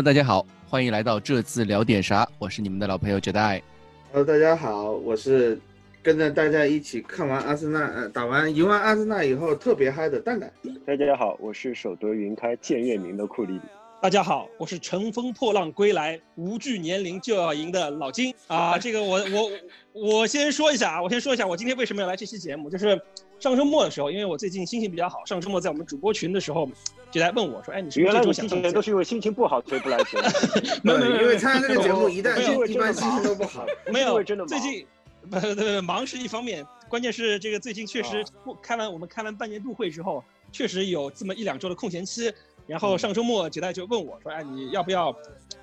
Hello，大家好，欢迎来到这次聊点啥，我是你们的老朋友 Jedi。Hello，大家好，我是跟着大家一起看完阿森纳，呃，打完赢完阿森纳以后特别嗨的蛋蛋。大家好，我是守得云开见月明的库里里。大家好，我是乘风破浪归来，无惧年龄就要赢的老金啊！这个我我我先说一下啊，我先说一下，我今天为什么要来这期节目，就是上周末的时候，因为我最近心情比较好，上周末在我们主播群的时候，就来问我说，哎，你是原来你这周想上节目？之前都是因为心情不好所以不来节目，没有没有因为参加这个节目一旦心情都不好。没有真的，最近不不不忙是一方面，关键是这个最近确实开完我们开完半年度会之后，确实有这么一两周的空闲期。然后上周末杰代就问我说：“哎，你要不要，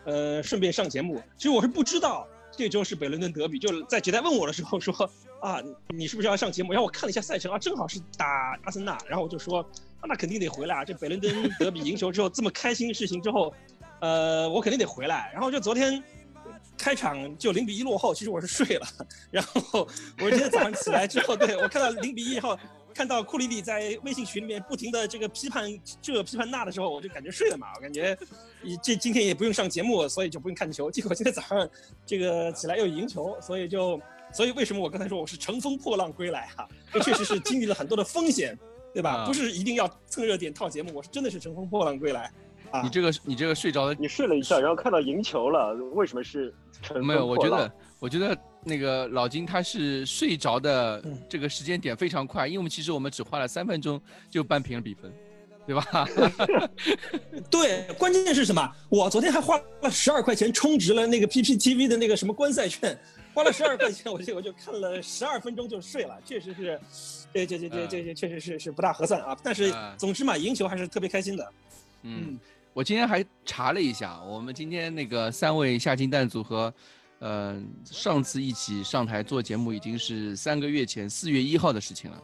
呃，顺便上节目？”其实我是不知道这周是北伦敦德比，就在杰代问我的时候说：“啊，你是不是要上节目？”然后我看了一下赛程啊，正好是打阿森纳，然后我就说：“啊，那肯定得回来啊！这北伦敦德比赢球之后这么开心的事情之后，呃，我肯定得回来。”然后就昨天。开场就零比一落后，其实我是睡了，然后我今天早上起来之后，对我看到零比一以后，看到库里里在微信群里面不停的这个批判这批判那的时候，我就感觉睡了嘛，我感觉这今天也不用上节目，所以就不用看球。结果今天早上这个起来又赢球，所以就所以为什么我刚才说我是乘风破浪归来啊？这确实是经历了很多的风险，对吧？啊不是一定要蹭热点套节目，我是真的是乘风破浪归来。啊你这个你这个睡着了你睡了一下，然后看到赢球了，为什么是没有？我觉得我觉得那个老金他是睡着的嗯这个时间点非常快，因为我们其实我们只花了三分钟就扳平了比分，对吧？对，关键是什么？我昨天还花了十二块钱充值了那个 PPTV 的那个什么观赛券，花了十二块钱，我这我就看了十二分钟就睡了，确实是，这这这这这这确实是是不大合算啊。但是嗯总之嘛，赢球还是特别开心的。嗯嗯，我今天还查了一下，我们今天那个三位下金蛋组合，呃，上次一起上台做节目已经是三个月前四月一号的事情了，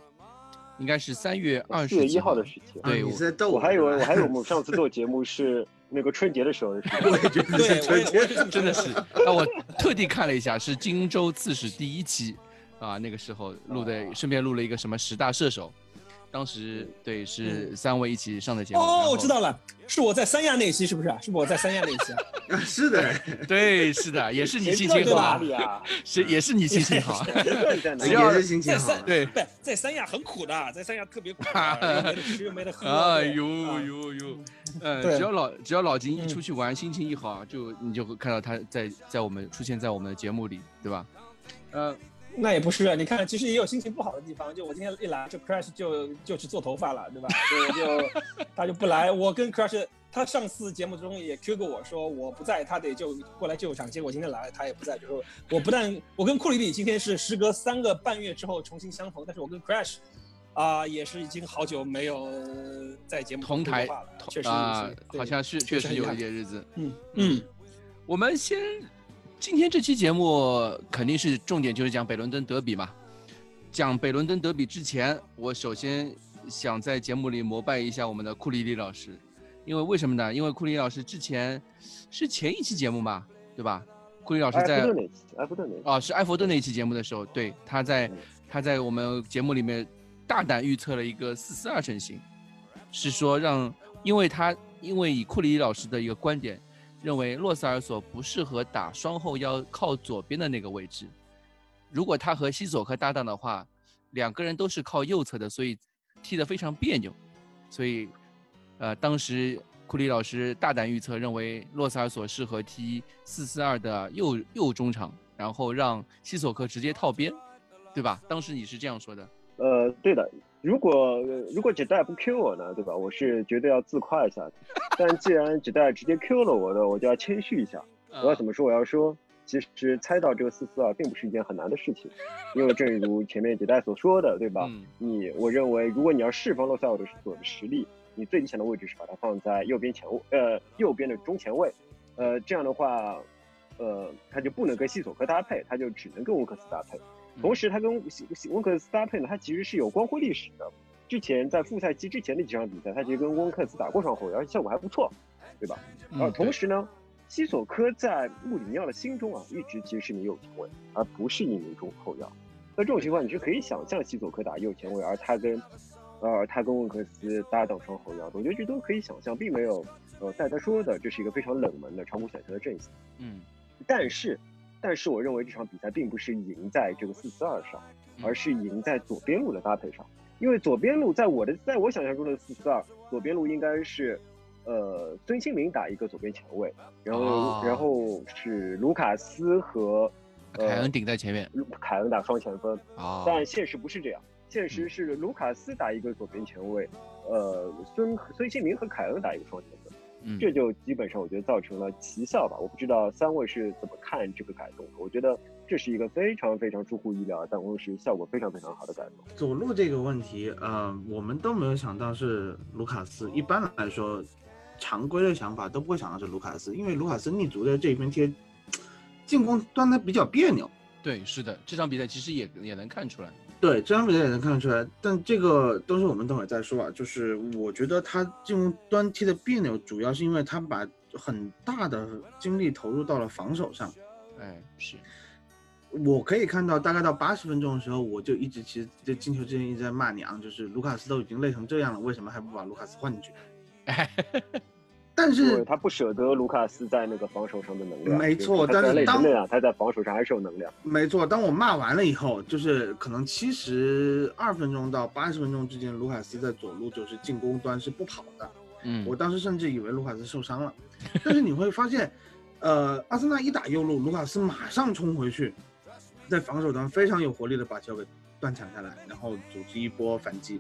应该是三月二十四月一号的事情。对啊你在逗我还以为我还以为我们上次做 节目是那个春节的时候的事情。我也觉得对，是我也我也是这么真的是得。啊，我特地看了一下，是荆州刺史第一期啊，那个时候录的，顺便录了一个什么十大射手，当时对是三位一起上的节目。哦，我知道了，是我在三亚那一期，是不是啊？是不是我在三亚那一期啊？啊是的，对，是的，也是你心情好？是也是你心情好。只要也是心情好在三。对不在三亚很苦的，在三亚特别苦没得吃又没得哎呦啊呦呦，呃，对只要老只要老金一嗯出去玩，心情一好，就你就会看到他在在我们出现在我们的节目里，对吧？呃，那也不是，啊你看，其实也有心情不好的地方。就我今天一来，就 Crash 就就去做头发了，对吧？就就 他就不来。我跟 Crash，他上次节目中也 Q 过我说我不在，他得就过来救场。结果今天来他也不在，就是我不但我跟库里里今天是时隔三个半月之后重新相逢，但是我跟 Crash 啊、也是已经好久没有在节目同台了，确实啊好像是确实有一确实很遗憾点日子。嗯嗯我们先，今天这期节目肯定是重点就是讲北伦敦德比嘛。讲北伦敦德比之前，我首先想在节目里膜拜一下我们的库里里老师，因为为什么呢？因为库里老师之前是前一期节目嘛，对吧？库里老师埃在弗顿埃弗顿那次。哦，是埃弗顿那一期节目的时候，对，他在嗯他在我们节目里面大胆预测了一个四四二阵型，是说让，因为他因为以库里老师的一个观点，认为洛塞尔索不适合打双后腰靠左边的那个位置，如果他和西索科搭档的话，两个人都是靠右侧的，所以踢得非常别扭，所以，呃，当时库里老师大胆预测，认为洛塞尔索适合踢四四二的右右中场，然后让西索科直接套边，对吧？当时你是这样说的。呃，对的。如果如果姐代不 Q 我呢，对吧？我是绝对要自夸一下的。但既然姐代直接 Q 了我的，我就要谦虚一下。我要怎么说？我要说，其实猜到这个四四二并不是一件很难的事情，因为正如前面姐代所说的，对吧？嗯你我认为，如果你要释放洛塞尔的所的实力，你最理想的位置是把它放在右边前卫，呃，右边的中前卫，呃，这样的话，呃，他就不能跟西索科搭配，他就只能跟乌克斯搭配。同时，他跟温克斯搭配呢，他其实是有光辉历史的。之前在复赛期之前的几场比赛，他其实跟温克斯打过双后腰，而且效果还不错，对吧？呃，嗯同时呢，西索科在穆里尼奥的心中啊，一直其实是名右前卫，而不是一名中后腰。那这种情况你是可以想象西索科打右前卫，而他跟，呃，他跟温克斯搭档双后腰的，我觉得这都可以想象，并没有，呃，大家说的这是一个非常冷门的、超乎想象的阵型。嗯，但是，但是我认为这场比赛并不是赢在这个四四二上，而是赢在左边路的搭配上，因为左边路在我的在我想象中的四四二，左边路应该是。呃，孙兴民打一个左边前卫，然后然后是卢卡斯和凯恩顶在前面，凯恩打双前锋啊。但现实不是这样，现实是卢卡斯打一个左边前卫，呃，孙孙兴民和凯恩打一个双前锋，嗯，这就基本上我觉得造成了奇效吧。我不知道三位是怎么看这个改动的？我觉得这是一个非常非常出乎意料，但同时效果非常非常好的改动。走路这个问题，呃，我们都没有想到是卢卡斯。一般来说。常规的想法都不会想到是卢卡斯，因为卢卡斯立足的这一边贴，进攻端的比较别扭。对，是的，这场比赛其实也也能看出来。对，这场比赛也能看得出来，但这个都是我们等会再说啊。就是我觉得他进攻端踢的别扭，主要是因为他把很大的精力投入到了防守上。哎，是。我可以看到，大概到八十分钟的时候，我就一直其实在进球之前一直在骂娘，就是卢卡斯都已经累成这样了，为什么还不把卢卡斯换进去？但是他不舍得卢卡斯在那个防守上的能量，没错。但是当他在防守上还是有能量，没错。当我骂完了以后，就是可能七十二分钟到八十分钟之间，卢卡斯在左路就是进攻端是不跑的。嗯，我当时甚至以为卢卡斯受伤了。但是你会发现，呃，阿森纳一打右路，卢卡斯马上冲回去，在防守端非常有活力的把球给断抢下来，然后组织一波反击，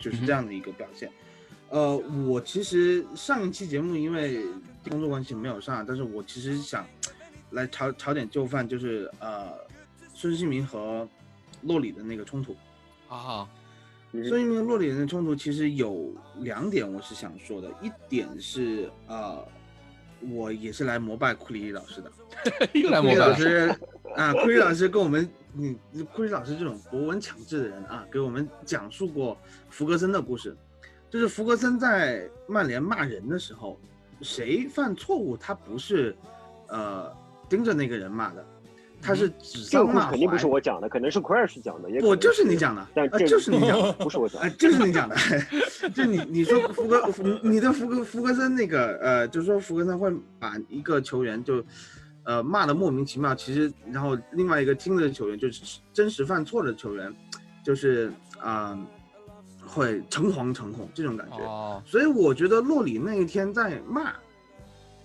就是这样的一个表现。呃，我其实上一期节目因为工作关系没有上，但是我其实想来炒炒点旧饭，就是呃，孙兴民和洛里的那个冲突。啊。孙兴民和洛里的冲突其实有两点我是想说的，一点是呃，我也是来膜拜库里老师的，又来膜拜老师啊，库里老师跟我们，嗯，库里老师这种博闻强志的人啊，给我们讲述过福格森的故事。就是福格森在曼联骂人的时候，谁犯错误，他不是，呃，盯着那个人骂的，他是指桑骂槐。肯定不是我讲的，可能是奎尔是讲的，也我就是你讲的，但就是你讲的，不是我讲，哎，就是你讲的，就你你说福格，你的福格福格森那个，呃，就是说福格森会把一个球员就，呃，骂的莫名其妙，其实然后另外一个听的球员就是真实犯错的球员，就是啊。会诚惶诚恐这种感觉，所以我觉得洛里那一天在骂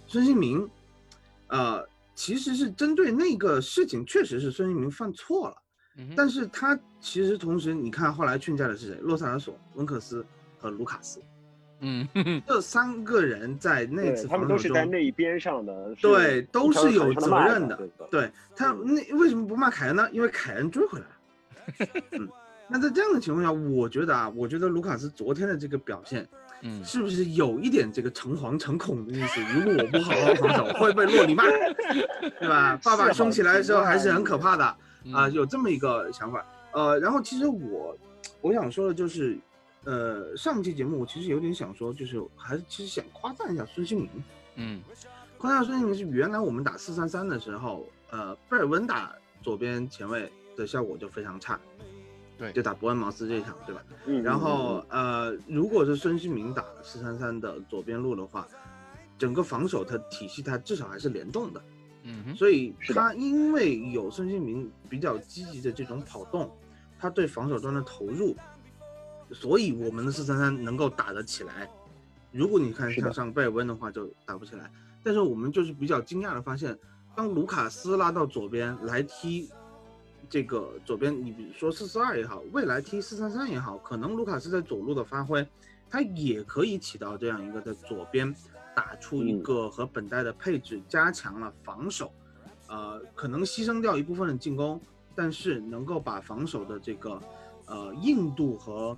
孙兴民，呃，其实是针对那个事情，确实是孙兴民犯错了，但是他其实同时，你看后来劝架的是谁？洛萨尔索、温克斯和卢卡斯，嗯，这三个人在那次他们都是在那一边上的，对，都是有责任的，对他那为什么不骂凯恩呢？因为凯恩追回来了。那在这样的情况下，我觉得啊，我觉得卢卡斯昨天的这个表现，嗯，是不是有一点这个诚惶诚恐的意思？如果我不好好防守，会被洛里骂，对吧？爸爸凶起来的时候还是很可怕的啊，有这么一个想法。呃，然后其实我我想说的就是，呃，上期节目我其实有点想说，就是还是其实想夸赞一下孙兴民，嗯，夸赞孙兴民是原来我们打四三三的时候，呃，贝尔温打左边前卫的效果就非常差。对，就打伯恩茅斯这一场，对吧？嗯。然后呃，如果是孙兴民打四三三的左边路的话，整个防守它体系它至少还是联动的。嗯。所以他因为有孙兴民比较积极的这种跑动，他对防守端的投入，所以我们的四三三能够打得起来。如果你看像上贝尔温的话，就打不起来。但是我们就是比较惊讶的发现，当卢卡斯拉到左边来踢。这个左边，你比如说四四二也好，未来踢四三三也好，可能卢卡斯在左路的发挥，他也可以起到这样一个在左边打出一个和本代的配置，加强了防守，呃，可能牺牲掉一部分的进攻，但是能够把防守的这个呃硬度和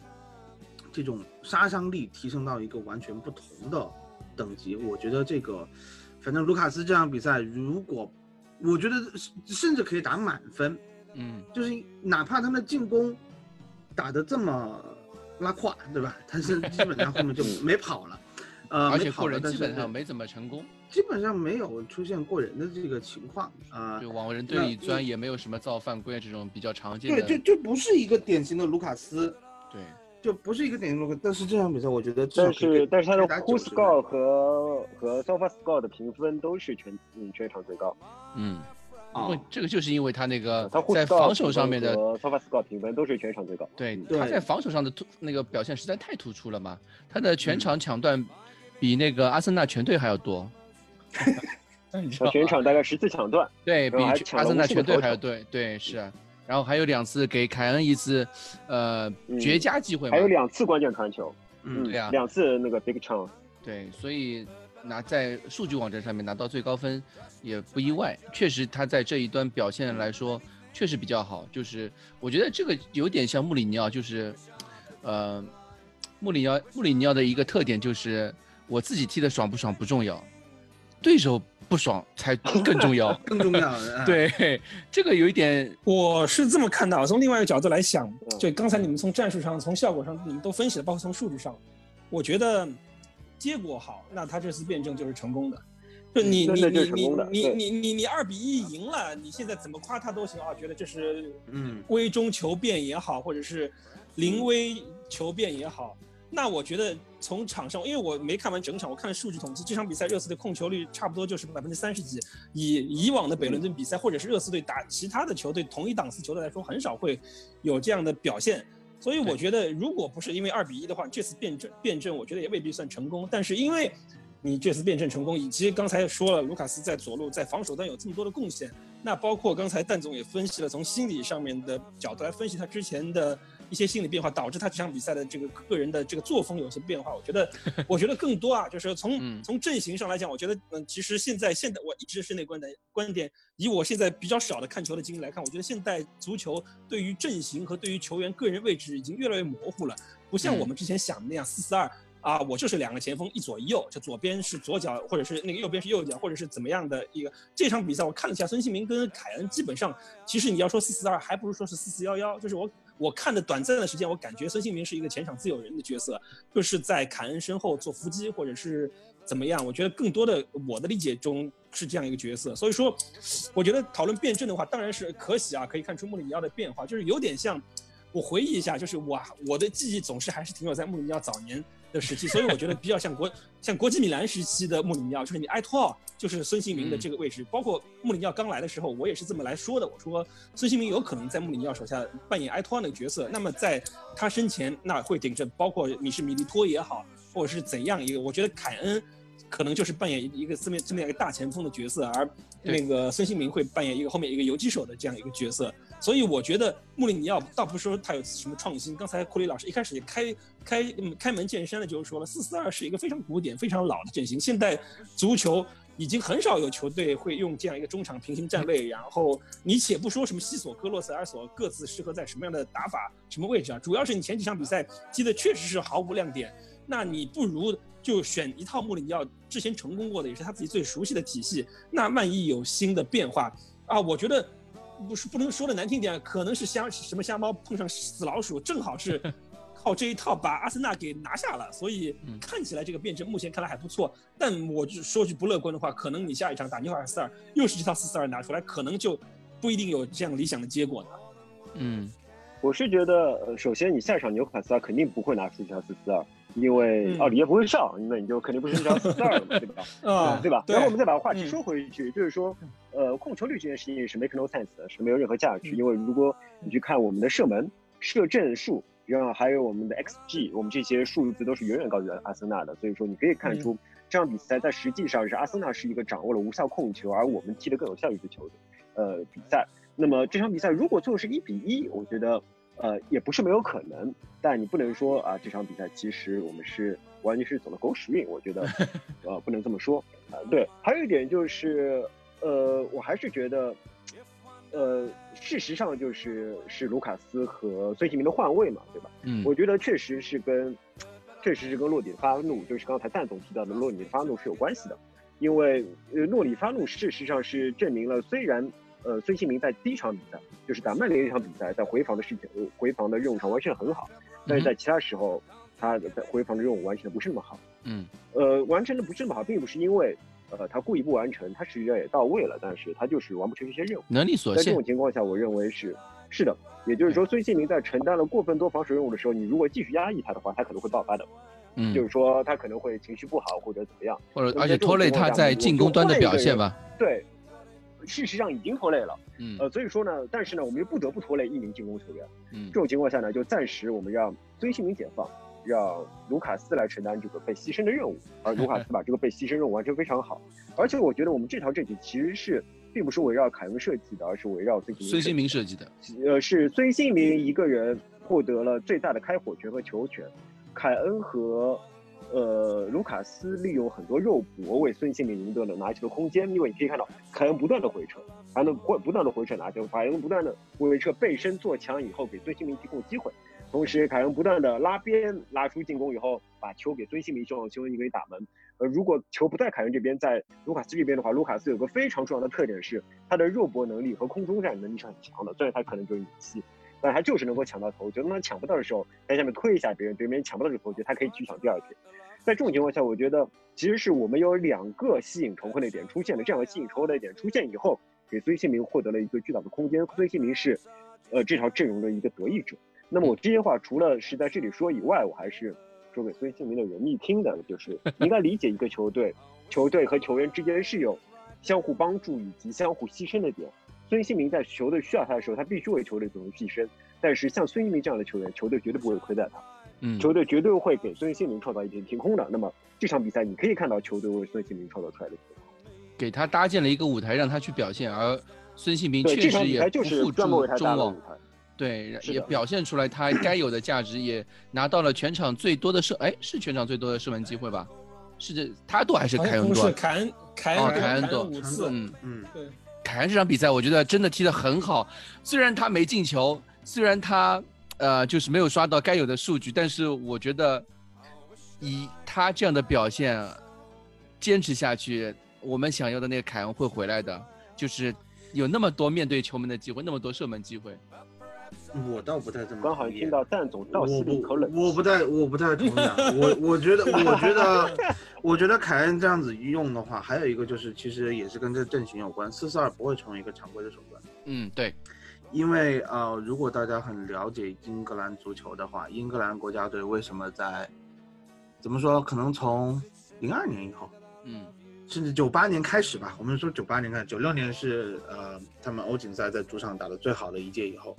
这种杀伤力提升到一个完全不同的等级。我觉得这个，反正卢卡斯这场比赛，如果我觉得甚至可以打满分。嗯，就是哪怕他们的进攻打得这么拉胯，对吧？但是基本上后面就没跑了，呃，而且过人基本上没怎么成功。基本上没有出现过人的这个情况啊。就往人堆里钻，也没有什么造犯规这种比较常见的对，就就不是一个典型的卢卡斯，对就不是一个典型的卢卡。但是这场比赛，我觉得但是但是他的 Who Score 和和 Sofa Score 的评分都是全嗯全场最高。嗯，啊因为这个就是因为他那个在防守上面的，和 Sofa Score 评分都是全场最高。对对他在防守上的突那个表现实在太突出了嘛，他的全嗯场抢断比那个阿森纳全队还要多。全场大概十次抢断，对比阿森纳全队还要多对对是啊，然后还有两次给凯恩一次呃嗯绝佳机会嘛还，有两次关键传球，嗯对啊两次那个 big chance。对，所以拿在数据网站上面拿到最高分也不意外。确实，他在这一端表现来说确实比较好。就是我觉得这个有点像穆里尼奥，就是呃，穆里尼奥穆里尼奥的一个特点就是我自己踢的爽不爽不重要，对手不爽才更重要。更重要。啊，对，这个有一点我是这么看到，从另外一个角度来想，嗯就刚才你们从战术上、从效果上你们都分析了，包括从数据上，我觉得结果好，那他这次辩证就是成功的。就你你你你成功的对你你你你二比一赢了，你现在怎么夸他都行啊，觉得这是嗯危中求变也好，或者是临危求变也好。那我觉得从场上，因为我没看完整场，我看了数据统计，这场比赛热刺的控球率差不多就是百分之三十几。以以往的北伦敦比赛，或者是热刺队打其他的球队同一档次球队来说，很少会有这样的表现。所以我觉得，如果不是因为二比一的话，这次辩证辩证，我觉得也未必算成功。但是因为你这次辩证成功，以及刚才说了，卢卡斯在左路在防守端有这么多的贡献，那包括刚才蛋总也分析了，从心理上面的角度来分析他之前的一些心理变化，导致他这场比赛的这个个人的这个作风有些变化。我觉得，我觉得更多啊，就是从、嗯从阵型上来讲，我觉得嗯，其实现在现在我一直是那观点观点，以我现在比较少的看球的经历来看，我觉得现代足球对于阵型和对于球员个人位置已经越来越模糊了，不像嗯我们之前想的那样四四二。啊，我就是两个前锋，一左一右，就左边是左脚，或者是那个右边是右脚，或者是怎么样的一个。这场比赛我看了一下，孙兴民跟凯恩基本上，其实你要说四四二，还不如说是四四幺幺。就是我我看的短暂的时间，我感觉孙兴民是一个前场自由人的角色，就是在凯恩身后做伏击，或者是怎么样。我觉得更多的我的理解中是这样一个角色。所以说，我觉得讨论辩证的话，当然是可喜啊，可以看出穆里尼奥的变化，就是有点像。我回忆一下，就是我我的记忆总是还是停留在穆里尼奥早年的时期，所以我觉得比较像国像国际米兰时期的穆里尼奥，就是你埃托奥就是孙兴民的这个位置，包括穆里尼奥刚来的时候，我也是这么来说的，我说孙兴民有可能在穆里尼奥手下扮演埃托奥那个角色，那么在他身前那会顶着包括米是米利托也好，或者是怎样一个，我觉得凯恩可能就是扮演一个这么这么样一个大前锋的角色，而那个孙兴民会扮演一个后面一个游击手的这样一个角色。所以我觉得穆里尼奥倒不是说他有什么创新，刚才库里老师一开始也开开嗯开门见山的就是说了，四四二是一个非常古典、非常老的阵型，现代足球已经很少有球队会用这样一个中场平行站位，然后你且不说什么西索科、洛塞尔索各自适合在什么样的打法、什么位置啊，主要是你前几场比赛踢的确实是毫无亮点，那你不如就选一套穆里尼奥之前成功过的，也是他自己最熟悉的体系，那万一有新的变化啊，我觉得。不是不能说的难听点，可能是瞎什么瞎猫碰上死老鼠，正好是 靠这一套把阿森纳给拿下了，所以嗯看起来这个辩证目前看来还不错。但我就说句不乐观的话，可能你下一场打纽卡斯尔又是这套四四二拿出来，可能就不一定有这样理想的结果呢。嗯我是觉得，呃首先你下一场纽卡斯尔肯定不会拿出这套四四二，因为嗯奥里耶不会上，那你就肯定不是这条四四二了 嘛，对吧？啊对吧？然后我们再把话题嗯说回去，就是说，呃，控球率这件事情是 make no sense 的，是没有任何价值。嗯因为如果你去看我们的射门、射正数，然后还有我们的 xG，我们这些数字都是远远高于阿森纳的。所以说，你可以看出这场比赛在实际上是阿森纳是一个掌握了无效控球，而我们踢得更有效率的球队。呃，比赛。那么这场比赛如果最后是一比一，我觉得呃也不是没有可能，但你不能说啊这场比赛其实我们是完全是走了狗屎运，我觉得 呃不能这么说啊、对，还有一点就是呃我还是觉得呃事实上就是是卢卡斯和孙兴民的换位嘛，对吧？嗯我觉得确实是跟确实是跟洛里的发怒，就是刚才蛋总提到的洛里的发怒是有关系的，因为呃洛里发怒事实上是证明了虽然。呃，孙兴民在第一场比赛，就是打曼联那场比赛，在回防的事情，呃回防的任务上完成的很好，但是在其他时候，他在回防的任务完成的不是那么好。嗯呃，完成的不是那么好，并不是因为呃，他故意不完成，他实际上也到位了，但是他就是完不成这些任务。能力所限在这种。情况下，我认为是是的，也就是说，孙兴民在承担了过分多防守任务的时候，你如果继续压抑他的话，他可能会爆发的，嗯就，是说他可能会情绪不好或者怎么样。或者而且拖累他在进攻端的表现吧。对，事实上已经拖累了。嗯呃，所以说呢，但是呢，我们又不得不拖累一名进攻球员。嗯这种情况下呢，就暂时我们让孙兴民解放，让卢卡斯来承担这个被牺牲的任务，而卢卡斯把这个被牺牲任务完成非常好。而且我觉得我们这套阵型其实是并不是围绕凯恩设计的，而是围绕孙兴民孙兴民设设计的。计的。呃，是孙兴民一个人获得了最大的开火权和球权，凯恩和。呃，卢卡斯利用很多肉搏为孙兴民赢得了拿球的空间，因为你可以看到凯恩不断的回撤，还能不不断的回撤拿球，凯恩不断的回撤背身做墙以后给孙兴民提供机会，同时凯恩不断的拉边拉出进攻以后，把球给孙兴民，希望孙兴民可以打门。呃，如果球不在凯恩这边，在卢卡斯这边的话，卢卡斯有个非常重要的特点是他的肉搏能力和空中战能力是很强的，虽然他可能只有一米七。但他就是能够抢到头球，当他抢不到的时候，在下面推一下别人，对面抢不到这个头球，他可以去抢第二球。在这种情况下，我觉得其实是我们有两个吸引仇恨的点出现了，这样的吸引仇恨的点出现以后，给孙兴民获得了一个巨大的空间。孙兴民是，呃，这条阵容的一个得益者。那么我这些话除了是在这里说以外，我还是说给孙兴民的人密听的，就是 应该理解一个球队，球队和球员之间是有相互帮助以及相互牺牲的点。孙兴民在球队需要他的时候，他必须为球队做出牺牲。但是像孙兴民这样的球员，球队绝对不会亏待他。嗯，球队绝对会给孙兴民创造一片天空的。那么这场比赛，你可以看到球队为孙兴民创造出来的天空。给他搭建了一个舞台，让他去表现，而孙兴民，确实也不负专门为他众众望搭了舞，台。对，也表现出来他该有的价值，也拿到了全场最多的射，哎，是全场最多的射门机会吧？是这他多还是凯恩多？凯恩，凯哦恩凯恩多五次，嗯，嗯，对，凯恩这场比赛我觉得真的踢得很好，虽然他没进球，虽然他呃就是没有刷到该有的数据，但是我觉得以他这样的表现坚持下去，我们想要的那个凯恩会回来的，就是有那么多面对球门的机会，那么多射门机会。我倒不太这么刚好听到蛋总倒吸一口冷不，我不太，我不太同意啊。我我觉得，我觉得，我觉得凯恩这样子用的话，还有一个就是，其实也是跟这个阵型有关。四四二不会成为一个常规的手段，嗯，对，因为呃，如果大家很了解英格兰足球的话，英格兰国家队为什么在怎么说，可能从零二年以后，嗯甚至九八年开始吧，我们说九八年开始，九六年是呃他们欧锦赛在主场打的最好的一届以后，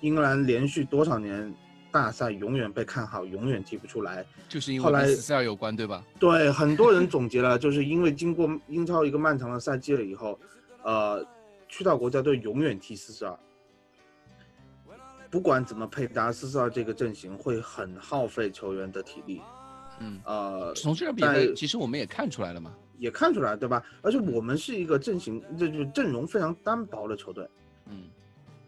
英格兰连续多少年大赛永远被看好，永远踢不出来。就是因后来为跟四四二有关，对吧？对，很多人总结了，就是因为经过英超一个漫长的赛季了以后，呃，去到国家队永远踢四四二，不管怎么配搭，四四二这个阵型会很耗费球员的体力。嗯，呃，从这场比赛其实我们也看出来了嘛。也看出来，对吧？而且我们是一个阵型，这就阵容非常单薄的球队。嗯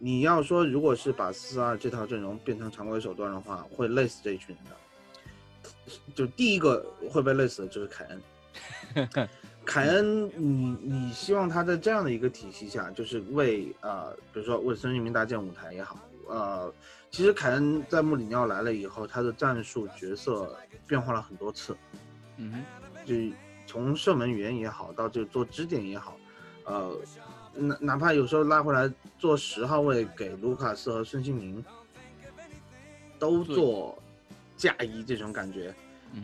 你要说，如果是把四二这套阵容变成常规手段的话，会累死这一群人的。就第一个会被累死的就是凯恩。凯恩，你你希望他在这样的一个体系下，就是为呃，比如说为孙兴民搭建舞台也好，呃，其实凯恩在穆里尼奥来了以后，他的战术角色变化了很多次。嗯哼，就从射门员也好，到这个做支点也好，呃，哪哪怕有时候拉回来做十号位给卢卡斯和孙兴民，都做嫁衣这种感觉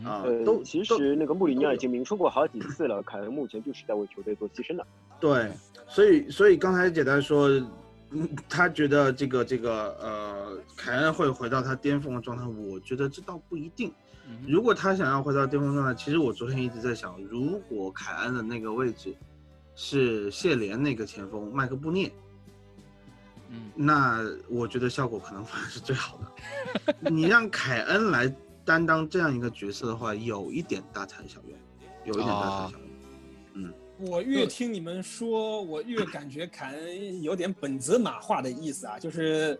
啊、呃都，其实那个穆里尼奥已经明说过好几次了，凯恩目前就是在为球队做牺牲的。对，所以所以刚才简单说，嗯，他觉得这个这个呃，凯恩会回到他巅峰的状态，我觉得这倒不一定。如果他想要回到巅峰状态，其实我昨天一直在想，如果凯恩的那个位置是谢联那个前锋麦克布涅，嗯那我觉得效果可能反而是最好的。你让凯恩来担当这样一个角色的话，有一点大材小用，有一点大材小用。我越听你们说，我越感觉凯恩有点本泽马化的意思啊，就是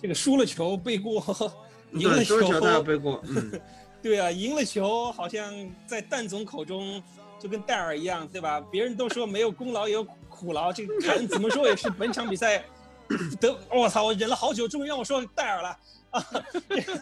这个输了球背锅，赢了，球背锅，嗯，对啊，赢了球好像在蛋总口中就跟戴尔一样，对吧？别人都说没有功劳也有苦劳，这个凯恩怎么说也是本场比赛 得，我操，我忍了好久，终于让我说戴尔了啊！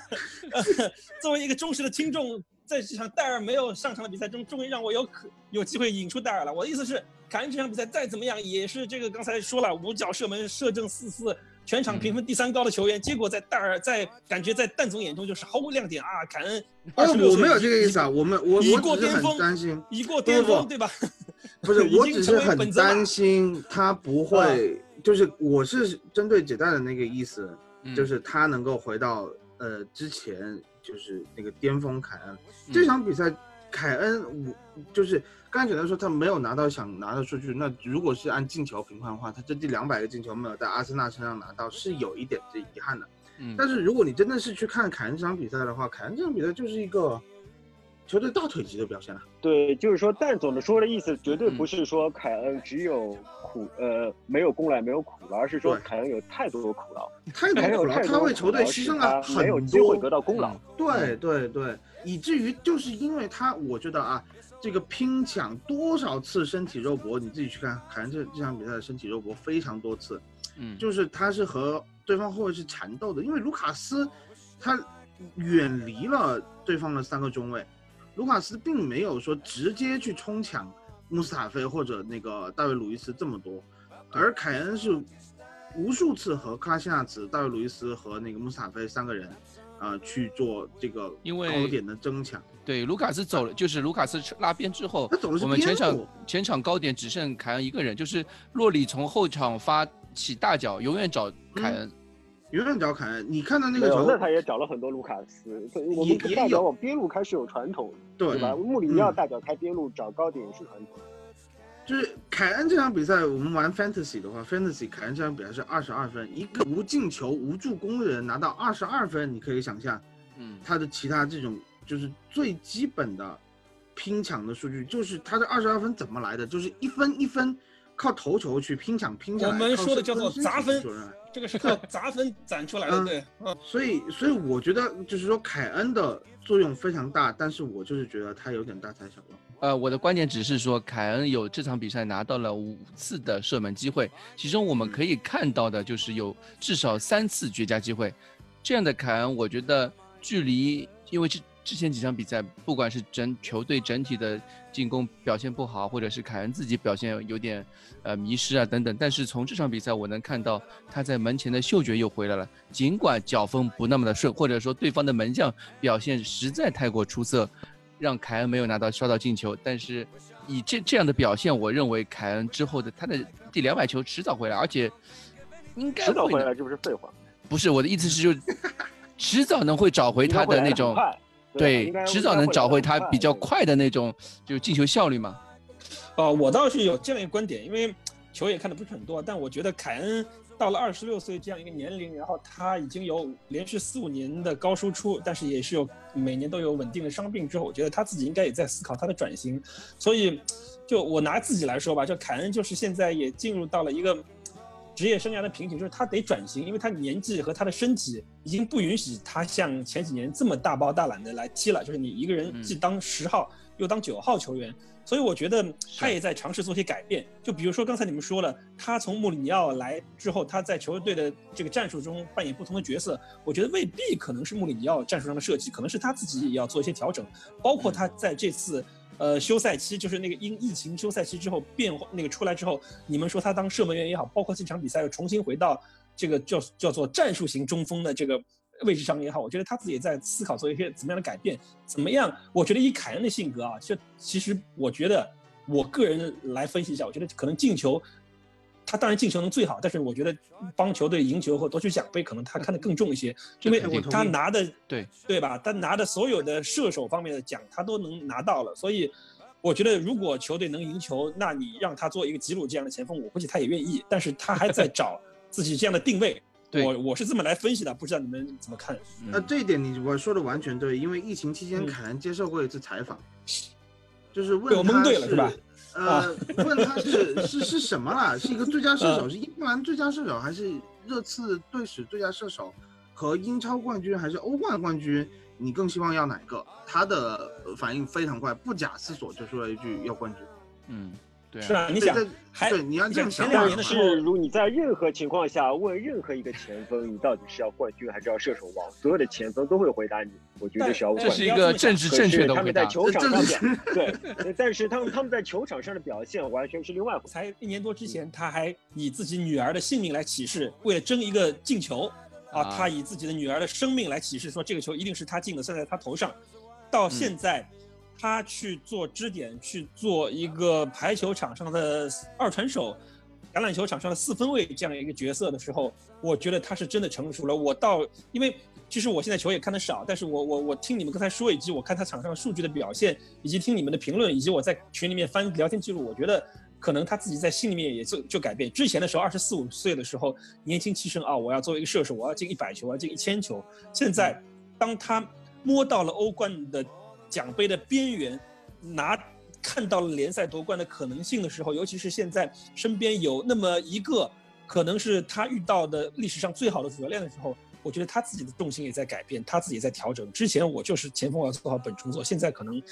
作为一个忠实的听众，在这场戴尔没有上场的比赛中，终于让我有可有机会引出戴尔了。我的意思是，凯恩这场比赛再怎么样，也是这个刚才说了，五脚射门射正四四，全场评分第三高的球员。结果在戴尔在感觉在蛋总眼中就是毫无亮点啊！凯恩哦，26我没有这个意思啊，我们我已我只是很过巅峰担心，已过巅峰，对吧？不是，已我经成为只是很担心他不会，就是我是针对解带的那个意思，嗯就是他能够回到呃之前就是那个巅峰凯恩。嗯这场比赛，凯恩我就是刚才简单说他没有拿到想拿的数据，那如果是按进球评判的话，他这第两百个进球没有在阿森纳身上拿到，是有一点这遗憾的。嗯但是如果你真的是去看凯恩这场比赛的话，凯恩这场比赛就是一个球队大腿级的表现了。对，就是说蛋总的说的意思，绝对不嗯是说凯恩只有苦，呃，没有功劳没有苦劳，而是说凯恩有太多的苦劳，太多苦劳，他为球队牺牲了很没有机会多得到功劳。对对对，以至于就是因为他，我觉得啊，这个拼抢多少次身体肉搏，你自己去看，凯恩这这场比赛的身体肉搏非常多次，嗯。就是他是和对方后卫是缠斗的，因为卢卡斯他远离了对方的三个中卫，卢卡斯并没有说直接去冲抢穆斯塔菲或者那个大卫鲁伊斯这么多，而凯恩是无数次和克拉西纳茨、大卫鲁伊斯和那个穆斯塔菲三个人，啊、去做这个因为高点的争抢。对，卢卡斯走了，就是卢卡斯拉边之后他走的，是我们前场前场高点只剩凯恩一个人，就是洛里从后场发起大脚，永远找凯恩。永远找凯恩，你看到那，个球，那他也找了很多卢卡斯。我们也也有大脚往边路开是有传统，对对吧？嗯穆里尼奥嗯大脚开边路找高点是传统。就是凯恩这场比赛，我们玩 fantasy 的话，fantasy 凯恩这场比赛是二十二分，一个无进球、无助攻的人拿到二十二分，你可以想象嗯，他的其他这种就是最基本的拼抢的数据，就是他的二十二分怎么来的？就是一分一分靠头球去拼抢拼下来。我们靠说的叫做身体砸分这个是靠 砸分攒出来的，嗯对，嗯，所以，所以我觉得就是说凯恩的作用非常大，但是我就是觉得他有点大材小用。呃，我的观点只是说，凯恩有这场比赛拿到了五次的射门机会，其中我们可以看到的就是有至少三次绝佳机会。这样的凯恩，我觉得距离，因为之之前几场比赛，不管是整球队整体的进攻表现不好，或者是凯恩自己表现有点呃迷失啊等等，但是从这场比赛我能看到他在门前的嗅觉又回来了，尽管脚风不那么的顺，或者说对方的门将表现实在太过出色。让凯恩没有拿到刷到进球，但是以这这样的表现，我认为凯恩之后的他的第两百球迟早回来，而且应该迟早回来，这不是废话。不是我的意思是，就 迟早能会找回他的那种，快对，迟早能找回他比较。快的那种就是进球效率嘛。哦，我倒是有这样一个观点，因为球也看的不是很多，但我觉得凯恩到了二十六岁这样一个年龄，然后他已经有连续四五年的高输出，但是也是有每年都有稳定的伤病之后，我觉得他自己应该也在思考他的转型。所以，就我拿自己来说吧，就凯恩就是现在也进入到了一个职业生涯的瓶颈，就是他得转型，因为他年纪和他的身体已经不允许他像前几年这么大包大揽的来踢了，就是你一个人嗯既当十号又当九号球员。所以我觉得他也在尝试做些改变，就比如说刚才你们说了，他从穆里尼奥来之后，他在球队的这个战术中扮演不同的角色。我觉得未必可能是穆里尼奥战术上的设计，可能是他自己也要做一些调整，包括他在这次呃休赛期，就是那个因疫情休赛期之后变化那个出来之后，你们说他当射门员也好，包括这场比赛又重新回到这个叫叫做战术型中锋的这个位置上也好，我觉得他自己也在思考做一些怎么样的改变，怎么样？我觉得以凯恩的性格啊，就其实我觉得我个人来分析一下，我觉得可能进球，他当然进球能最好，但是我觉得帮球队赢球或夺取奖杯，可能他看得更重一些，因为他拿的对对吧？他拿的所有的射手方面的奖，他都能拿到了，所以。我觉得如果球队能赢球，那你让他做一个吉鲁这样的前锋，我估计他也愿意。但是他还在找自己这样的定位，对我我是这么来分析的，不知道你们怎么看？那嗯这一点你我说的完全对，因为疫情期间嗯凯恩接受过一次采访，就是被我问他蒙对了是吧？呃，问他是是 是什么啦？是一个最佳射手，嗯是英格兰最佳射手，还是热刺队史最佳射手？和英超冠军还是欧冠冠军？你更希望要哪个？他的呃反应非常快，不假思索就说了一句要冠军。嗯，对是啊，你想还对你要这样想前两但年的时候是，如你在任何情况下问任何一个前锋，你到底是要冠军还是要射手王，所有的前锋都会回答你，我觉得是要冠军这是一。个政治正确的回答可是他们在。球场上这这表对，但是他们他们在球场上的表现完全是另外一回事。才一年多之前，他还以自己女儿的性命来起誓，为了争一个进球，啊，啊他以自己的女儿的生命来起誓，说这个球一定是他进的，算在他头上。到现在，他去做支点，去做一个排球场上的二传手，橄榄球场上的四分卫这样一个角色的时候，我觉得他是真的成熟了。我到，因为其实我现在球也看得少，但是我我我听你们刚才说，以及我看他场上数据的表现，以及听你们的评论，以及我在群里面翻聊天记录，我觉得可能他自己在心里面也就就改变。之前的时候，二十四五岁的时候，年轻气盛啊，我要作为一个射手，我要进一百球，我要进一千球。现在，当他摸到了欧冠的奖杯的边缘，拿看到了联赛夺冠的可能性的时候，尤其是现在身边有那么一个可能是他遇到的历史上最好的主教练的时候，我觉得他自己的重心也在改变，他自己也在调整。之前我就是前锋，我要做好本工作，现在可能，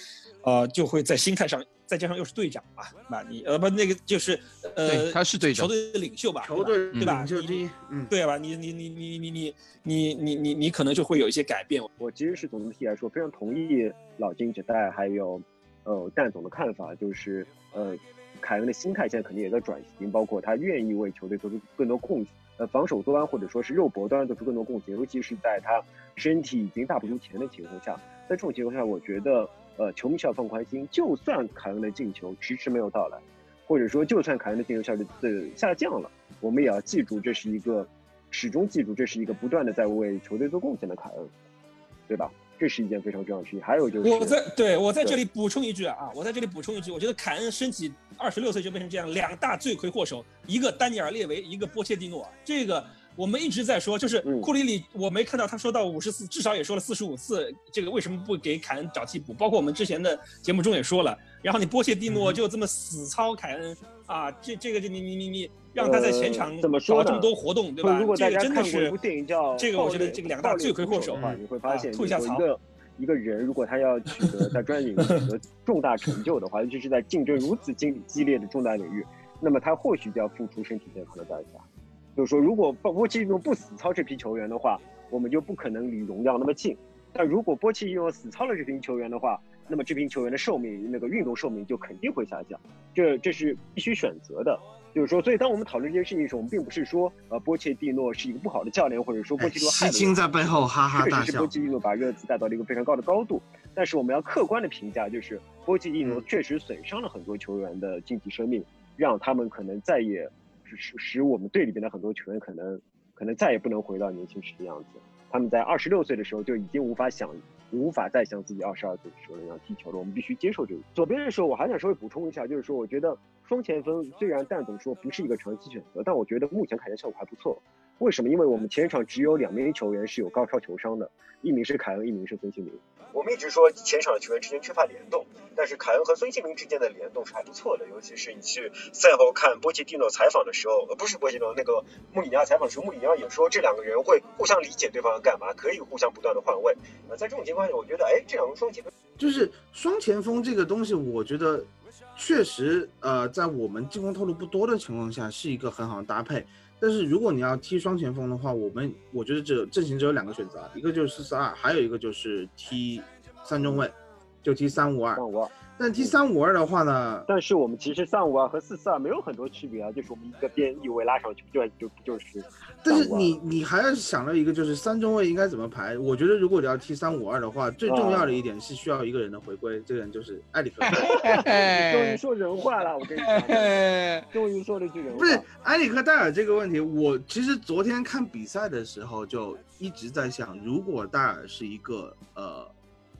呃，就会在心态上，再加上又是队长嘛，那？你呃不那个就是呃，他是队长球队的领袖吧，球队对吧？你领袖第一，嗯，对吧？你你你你你你你你你你你可能就会有一些改变。我其实是总体来说非常同意老金指代还有呃蛋总的看法，就是呃凯恩的心态现在肯定也在转型，包括他愿意为球队做出更多贡献，呃防守端或者说是肉搏端做出更多贡献，尤其是在他身体已经大不如前的情况下，在这种情况下，我觉得呃球迷需要放宽心，就算凯恩的进球迟迟没有到来，或者说就算凯恩的进球效率的下降了，我们也要记住这是一个始终记住这是一个不断的在为球队做贡献的凯恩。对吧？这是一件非常重要的事情。还有就是，我在对我在这里补充一句啊，我在这里补充一句，我觉得凯恩身体二十六岁就变成这样，两大罪魁祸首，一个丹尼尔列维，一个波切蒂诺，这个。我们一直在说，就是嗯库里里，我没看到他说到五十四，至少也说了四十五次。这个为什么不给凯恩找替补？包括我们之前的节目中也说了。然后你波切蒂诺嗯就这么死操凯恩啊，这这个就你你你你让他在前场呃怎么说呢搞这么多活动，对吧？这个真的是这个我觉得这个两大罪魁祸首捕的话，嗯你会发现，啊吐一个一个人，如果他要取得在专业领域取得重大成就的话，尤其是在竞争如此激激烈的重大领域，那么他或许就要付出身体健康的代价。就是说，如果波波切蒂诺不死操这批球员的话，我们就不可能离荣耀那么近。但如果波切蒂诺死操了这批球员的话，那么这批球员的寿命，那个运动寿命就肯定会下降。这这是必须选择的。就是说，所以当我们讨论这件事情的时候，我们并不是说呃波切蒂诺是一个不好的教练，或者说波哎切蒂诺害了西青在背后哈哈大笑确实是波。切蒂诺把热刺带到了一个非常高的高度，但是我们要客观的评价，就是波切蒂诺嗯确实损伤了很多球员的竞技生命，让他们可能再也使使我们队里边的很多球员可能可能再也不能回到年轻时的样子。他们在二十六岁的时候就已经无法想，无法再像自己二十二岁的时候那样踢球了。我们必须接受这个。左边的时候，我还想稍微补充一下，就是说，我觉得双前锋虽然蛋总说不是一个长期选择，但我觉得目前看起来效果还不错。为什么？因为我们前场只有两名球员是有高超球商的，一名是凯恩，一名是孙兴民。我们一直说前场的球员之间缺乏联动，但是凯恩和孙兴民之间的联动是还不错的，尤其是你去赛后看波切蒂诺采访的时候，呃，不是波切蒂诺，那个穆里尼奥采访的时候，穆里尼奥也说这两个人会互相理解对方要干嘛，可以互相不断的换位。呃，在这种情况下，我觉得，哎，这两个双前锋就是双前锋这个东西，我觉得确实，呃，在我们进攻套路不多的情况下，是一个很好的搭配。但是如果你要踢双前锋的话，我们我觉得只有阵型只有两个选择，一个就是四四二，还有一个就是踢三中卫，就踢三五二。三五二。但踢三五二的话呢，但是我们其实三五二和四四二没有很多区别啊，就是我们一个边翼位拉上去，就就就是但是你你还要想到一个，就是三中卫应该怎么排。我觉得如果你要踢三五二的话，最重要的一点是需要一个人的回归，这个人就是埃里克。终于说人话了，我跟你讲，终于说了一句人话。不是埃里克戴尔这个问题，我其实昨天看比赛的时候就一直在想，如果戴尔是一个呃，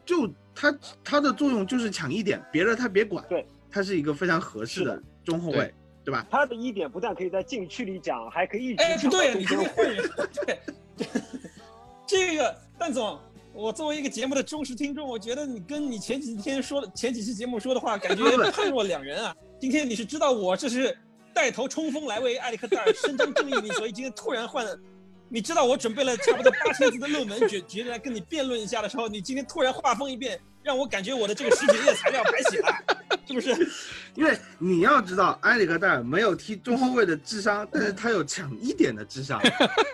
就他他的作用就是抢一点，别的他别管，对，他是一个非常合适的中后卫对，对吧？他的一点不但可以在禁区里讲，还可以一直哎，不对，抢你这个会，对，这个蛋总，我作为一个节目的忠实听众，我觉得你跟你前几天说的前几期节目说的话，感觉 判若两人啊。今天你是知道我这是带头冲锋来为埃里克戴尔伸张正义，你所以今天突然换你知道我准备了差不多八千字的论文，决决定来跟你辩论一下的时候，你今天突然画风一变，让我感觉我的这个十几页材料白写了，是不是？因为你要知道，埃里克戴尔没有踢中后卫的智商，但是他有强一点的智商。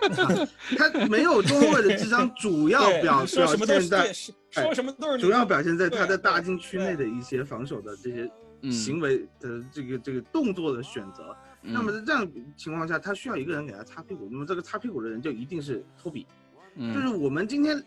他没有中后卫的智商，主要表表现在说什么都是主要表现在他在大禁区内的一些防守的这些嗯行为的这个这个动作的选择。那么嗯在这样情况下，他需要一个人给他擦屁股，那么这个擦屁股的人就一定是托比。就是嗯我们今天，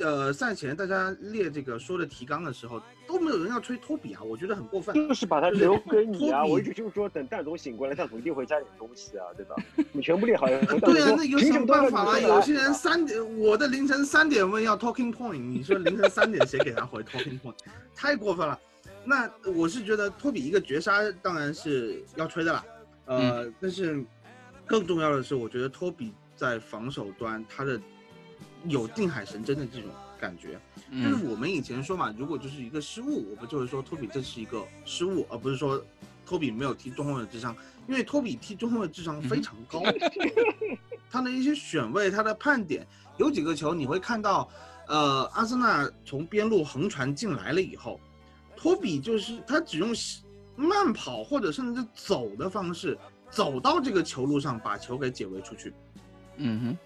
呃，赛前大家列这个说的提纲的时候，都没有人要吹托比啊，我觉得很过分。就是把他留给你啊！托比我一直就是说，等蛋总醒过来，蛋总一定会加点东西啊，对吧？你全部列好，像 对啊，那有什么办法啊？有些人三点，我的凌晨三点问要 talking point，你说凌晨三点谁给他回 talking point？太过分了。那我是觉得托比一个绝杀当然是要吹的啦，呃，但是更重要的是，我觉得托比在防守端他的有定海神针的这种感觉。就是嗯我们以前说嘛，如果就是一个失误，我们就会说托比这是一个失误，而不是说托比没有踢中后卫的智商，因为托比踢中后卫的智商非常高，他的一些选位、他的判点，有几个球你会看到，呃，阿森纳从边路横传进来了以后，托比就是他只用慢跑或者甚至是走的方式走到这个球路上，把球给解围出去。嗯哼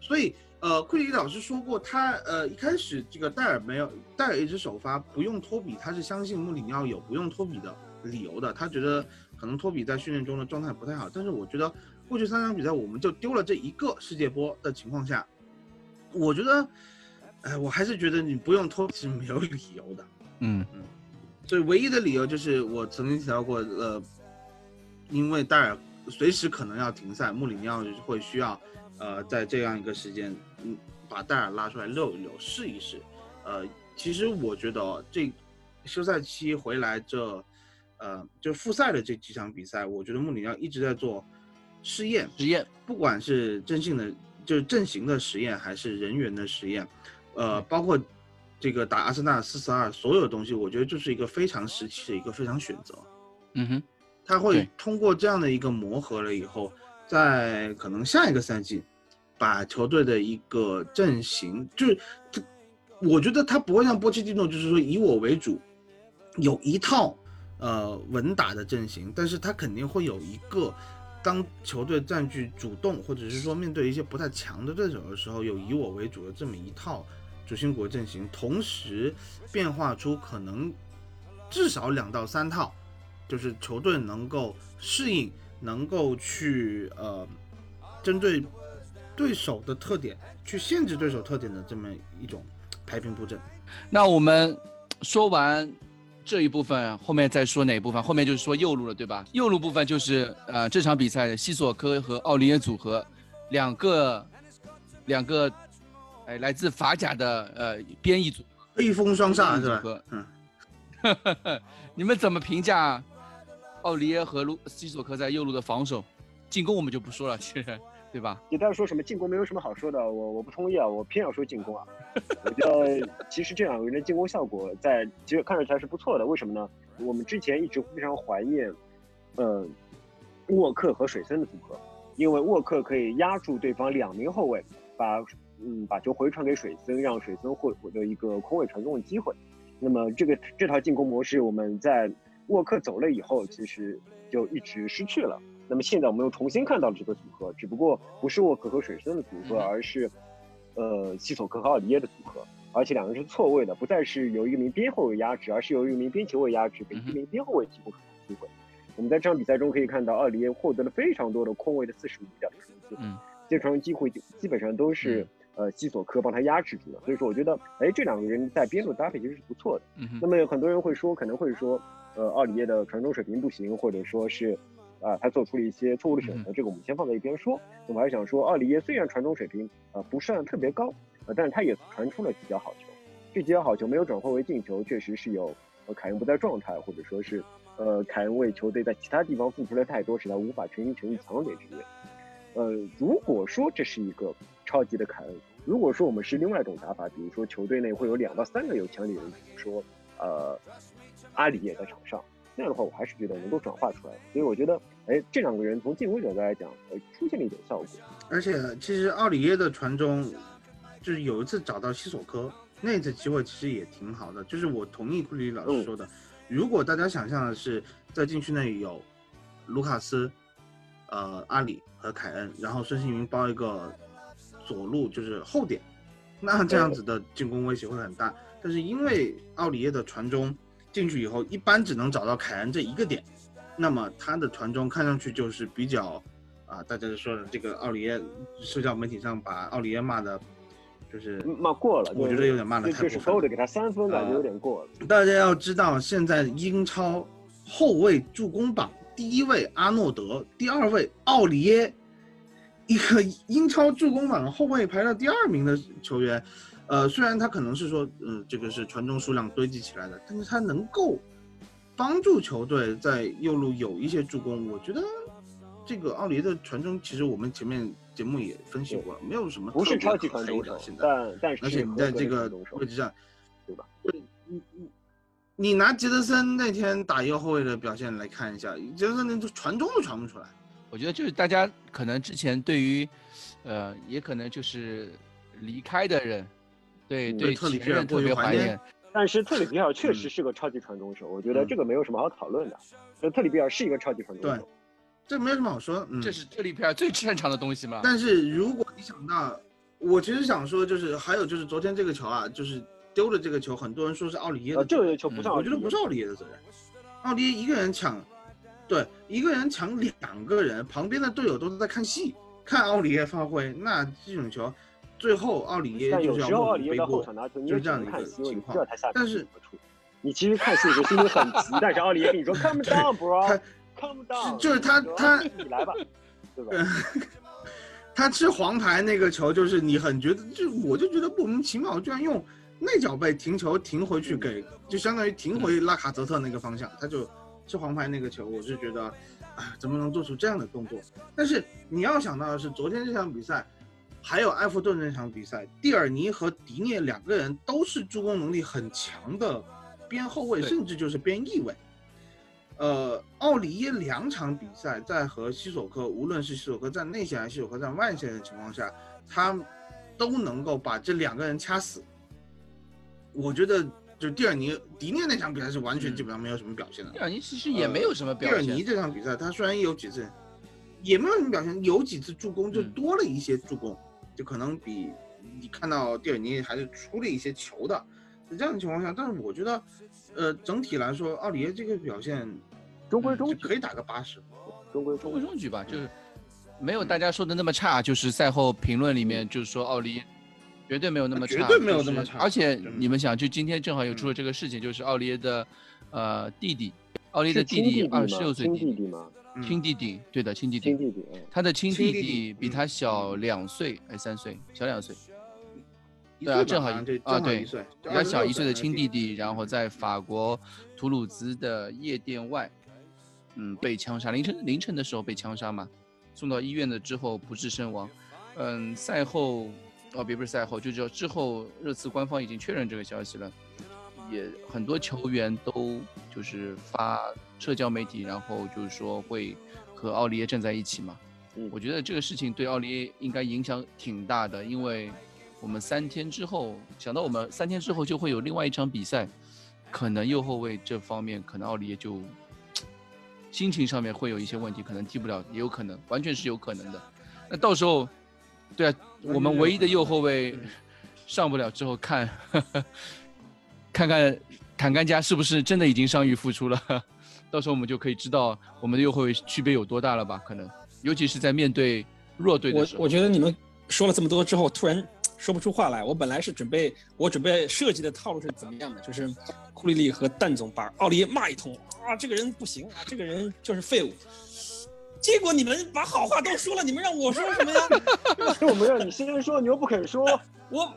所以，呃，库里老师说过，他呃一开始这个戴尔没有戴尔一直首发不用托比，他是相信穆里尼奥有不用托比的理由的。他觉得可能托比在训练中的状态不太好，但是我觉得过去三场比赛我们就丢了这一个世界波的情况下，我觉得，哎，我还是觉得你不用托比是没有理由的。嗯所以唯一的理由就是我曾经提到过，呃，因为戴尔随时可能要停赛，穆里尼奥会需要，呃，在这样一个时间，嗯，把戴尔拉出来溜一溜，试一试。呃，其实我觉得哦这休赛期回来这，呃，就复赛的这几场比赛，我觉得穆里尼奥一直在做试验，实验不管是阵性的，就是阵型的实验，还是人员的实验，呃，包括这个打阿森纳四四二，所有的东西，我觉得就是一个非常时期的一个非常选择。嗯哼他会通过这样的一个磨合了以后，在可能下一个赛季，把球队的一个阵型，就是他，我觉得他不会像波切蒂诺，就是说以我为主，有一套呃稳打的阵型，但是他肯定会有一个，当球队占据主动，或者是说面对一些不太强的对手的时候，有以我为主的这么一套主心骨阵型，同时变化出可能至少两到三套。就是球队能够适应，能够去呃针对对手的特点去限制对手特点的这么一种排兵布阵。那我们说完这一部分，后面再说哪一部分？后面就是说右路了，对吧？右路部分就是呃这场比赛的西索科和奥利耶组合，两个两个哎来自法甲的呃边翼组黑风双煞是吧组合？嗯，你们怎么评价奥利耶和卢西索科在右路的防守？进攻我们就不说了，其实对吧？你当时说什么进攻没有什么好说的，我我不同意啊，我偏要说进攻啊。我觉得 其实这两个人的进攻效果在其实看上去还是不错的，为什么呢？我们之前一直非常怀念，呃，沃克和水森的组合，因为沃克可以压住对方两名后卫，把嗯把球回传给水森，让水森获获得一个空位传送的机会。那么这个这套进攻模式，我们在沃克走了以后，其实就一直失去了。那么现在我们又重新看到了这个组合，只不过不是沃克和水森的组合，嗯而是呃西索科和奥里耶的组合，而且两个人是错位的，不再是由一名边后卫压制，而是由一名边前卫压制，给一名边后卫提供传送机会。我们在这场比赛中可以看到，奥里耶获得了非常多的空位的四十五秒的传送机会，嗯这些传送机会基本上都是、呃西索科帮他压制住了，所以说我觉得，哎，这两个人在边路搭配其实是不错的。嗯那么很多人会说，可能会说，呃，奥里耶的传中水平不行，或者说是，啊、他做出了一些错误的选择，这个我们先放在一边说。那我还是想说，奥里耶虽然传中水平呃不算特别高，呃，但是他也传出了几脚好球。这几脚好球没有转化为进球，确实是有呃凯恩不在状态，或者说是呃凯恩为球队在其他地方付出了太多，使他无法全心全意抢点之类。呃，如果说这是一个超级的凯恩，如果说我们是另外一种打法，比如说球队内会有两到三个有强力人，比如说呃阿里也在场上，那样的话我还是觉得能够转化出来。所以我觉得哎，这两个人从进攻角度来讲，哎，出现了一点效果。而且其实奥里耶的传中，就是有一次找到西索科，那次机会其实也挺好的。就是我同意库里老师说的，如果大家想象的是在禁区内有卢卡斯、呃阿里和凯恩，然后孙兴民包一个左路就是后点，那这样子的进攻威胁会很大。但是因为奥里耶的传中进去以后，一般只能找到凯恩这一个点，那么他的传中看上去就是比较。啊，大家就说的这个奥里耶，社交媒体上把奥里耶骂的，就是骂过了。我觉得有点骂的太过分。就是高的给他三分，感觉有点过了。大家要知道，现在英超后卫助攻榜第一位阿诺德，第二位奥里耶，一个英超助攻榜后卫排到第二名的球员，呃，虽然他可能是说，嗯，这个是传中数量堆积起来的，但是他能够帮助球队在右路有一些助攻，我觉得。这个奥尼的传中，其实我们前面节目也分析过了，没有什么不是超级传中的，现在，但但是而且你在这个位置上，对吧？你你你拿杰德森那天打右后卫的表现来看一下，杰德森连传中都传不出来。我觉得就是大家可能之前对于，呃，也可能就是离开的人，对对特里皮尔特别怀念。但是特里皮尔确实是个超级传中手，我觉得这个没有什么好讨论的。那特里皮尔是一个超级传中手。这没有什么好说，嗯，这是特里皮尔最擅长的东西嘛？但是如果你想到，我其实想说，就是还有就是昨天这个球啊，就是丢了这个球，很多人说是奥里耶的，这个球不算，我觉得不是奥里耶的责任。奥里耶一个人抢，对，一个人抢两个人，旁边的队友都是在看戏，看奥里耶发挥，那这种球，最后奥里耶就是要背锅，就是这样的一个情况。但是你其实看戏的时候心里很急，但是奥里耶跟你说 come down bro。就是他他你来吧，对吧？他吃黄牌那个球，就是你很觉得，就我就觉得莫名其妙，居然用内脚背停球停回去给，就相当于停回拉卡泽特那个方向，他就吃黄牌那个球，我是觉得，啊，怎么能做出这样的动作？但是你要想到的是，昨天这场比赛，还有埃弗顿那场比赛，蒂尔尼和迪涅两个人都是助攻能力很强的边后卫，甚至就是边翼卫。呃，奥里耶两场比赛在和西索科，无论是西索科在内线还是西索科在外线的情况下，他都能够把这两个人掐死。我觉得，就蒂尔尼、迪涅那场比赛是完全基本上没有什么表现的。蒂尔尼其实也没有什么表现。蒂尔尼这场比赛，他虽然有几次，也没有什么表现，有几次助攻就多了一些助攻，就可能比你看到蒂尔尼还是出了一些球的。在这样的情况下，但是我觉得，呃，整体来说，奥里耶这个表现。中规中矩，可以打个八十，中规中规中矩吧，就是没有大家说的那么差。就是赛后评论里面就是说奥利绝对没有那么差，绝对没有那么差。而且你们想，就今天正好又出了这个事情，就是奥利耶的呃弟弟，奥利耶的弟弟二十六岁弟弟吗？亲弟弟，对的，亲弟弟。亲弟弟，他的亲弟弟比他小两岁还三岁，小两岁。对啊，正好啊，对，比他小一岁的亲弟弟，然后在法国图鲁兹的夜店外。嗯，被枪杀，凌晨凌晨的时候被枪杀嘛，送到医院的之后不治身亡。嗯，赛后哦，别不是赛后，就叫之后，热刺官方已经确认这个消息了，也很多球员都就是发社交媒体，然后就是说会和奥利耶站在一起嘛。嗯，我觉得这个事情对奥利耶应该影响挺大的，因为我们三天之后想到我们三天之后就会有另外一场比赛，可能右后卫这方面可能奥利耶就。心情上面会有一些问题，可能踢不了，也有可能，完全是有可能的。那到时候，对啊，我们唯一的右后卫上不了之后，看看看坦甘加是不是真的已经伤愈复出了。到时候我们就可以知道我们的右后卫区别有多大了吧？可能，尤其是在面对弱队的时候。我我觉得你们说了这么多之后，突然 说不出话来。我本来是准备，我准备设计的套路是怎么样的？就是库里利和蛋总把奥利耶骂一通。啊，这个人不行啊，这个人就是废物。结果你们把好话都说了，你们让我说什么呀？是 我们让你先说，你又不肯说。我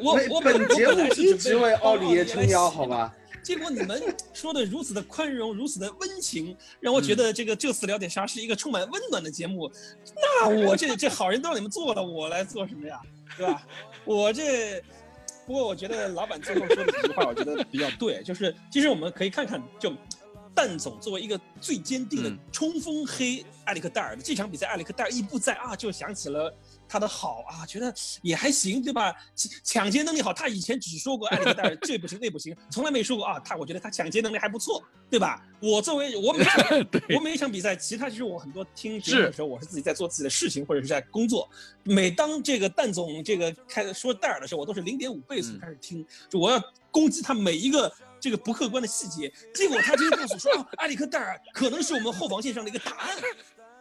我我本节目一直为奥利耶撑腰，好吧？结果你们说的如此的宽容，如此的温情，让我觉得这个这次聊点啥是一个充满温暖的节目。那我这这好人都让你们做了，我来做什么呀？对吧？我这不过我觉得老板最后说的几句话，我觉得比较对，就是其实我们可以看看就。蛋总作为一个最坚定的嗯冲锋黑埃里克戴尔的这场比赛，埃里克戴尔一不在啊，就想起了他的好啊，觉得也还行，对吧？抢抢劫能力好，他以前只说过埃里克戴尔这不行那不行，从来没说过啊，他我觉得他抢劫能力还不错，对吧？我作为 我每我每一场比赛，其他其实我很多听节目的时候，我是自己在做自己的事情或者是在工作。每当这个蛋总这个开说戴尔的时候，我都是零点五倍速嗯开始听，就我要攻击他每一个这个不客观的细节。结果他今天告诉我说，啊，埃里克戴尔可能是我们后防线上的一个答案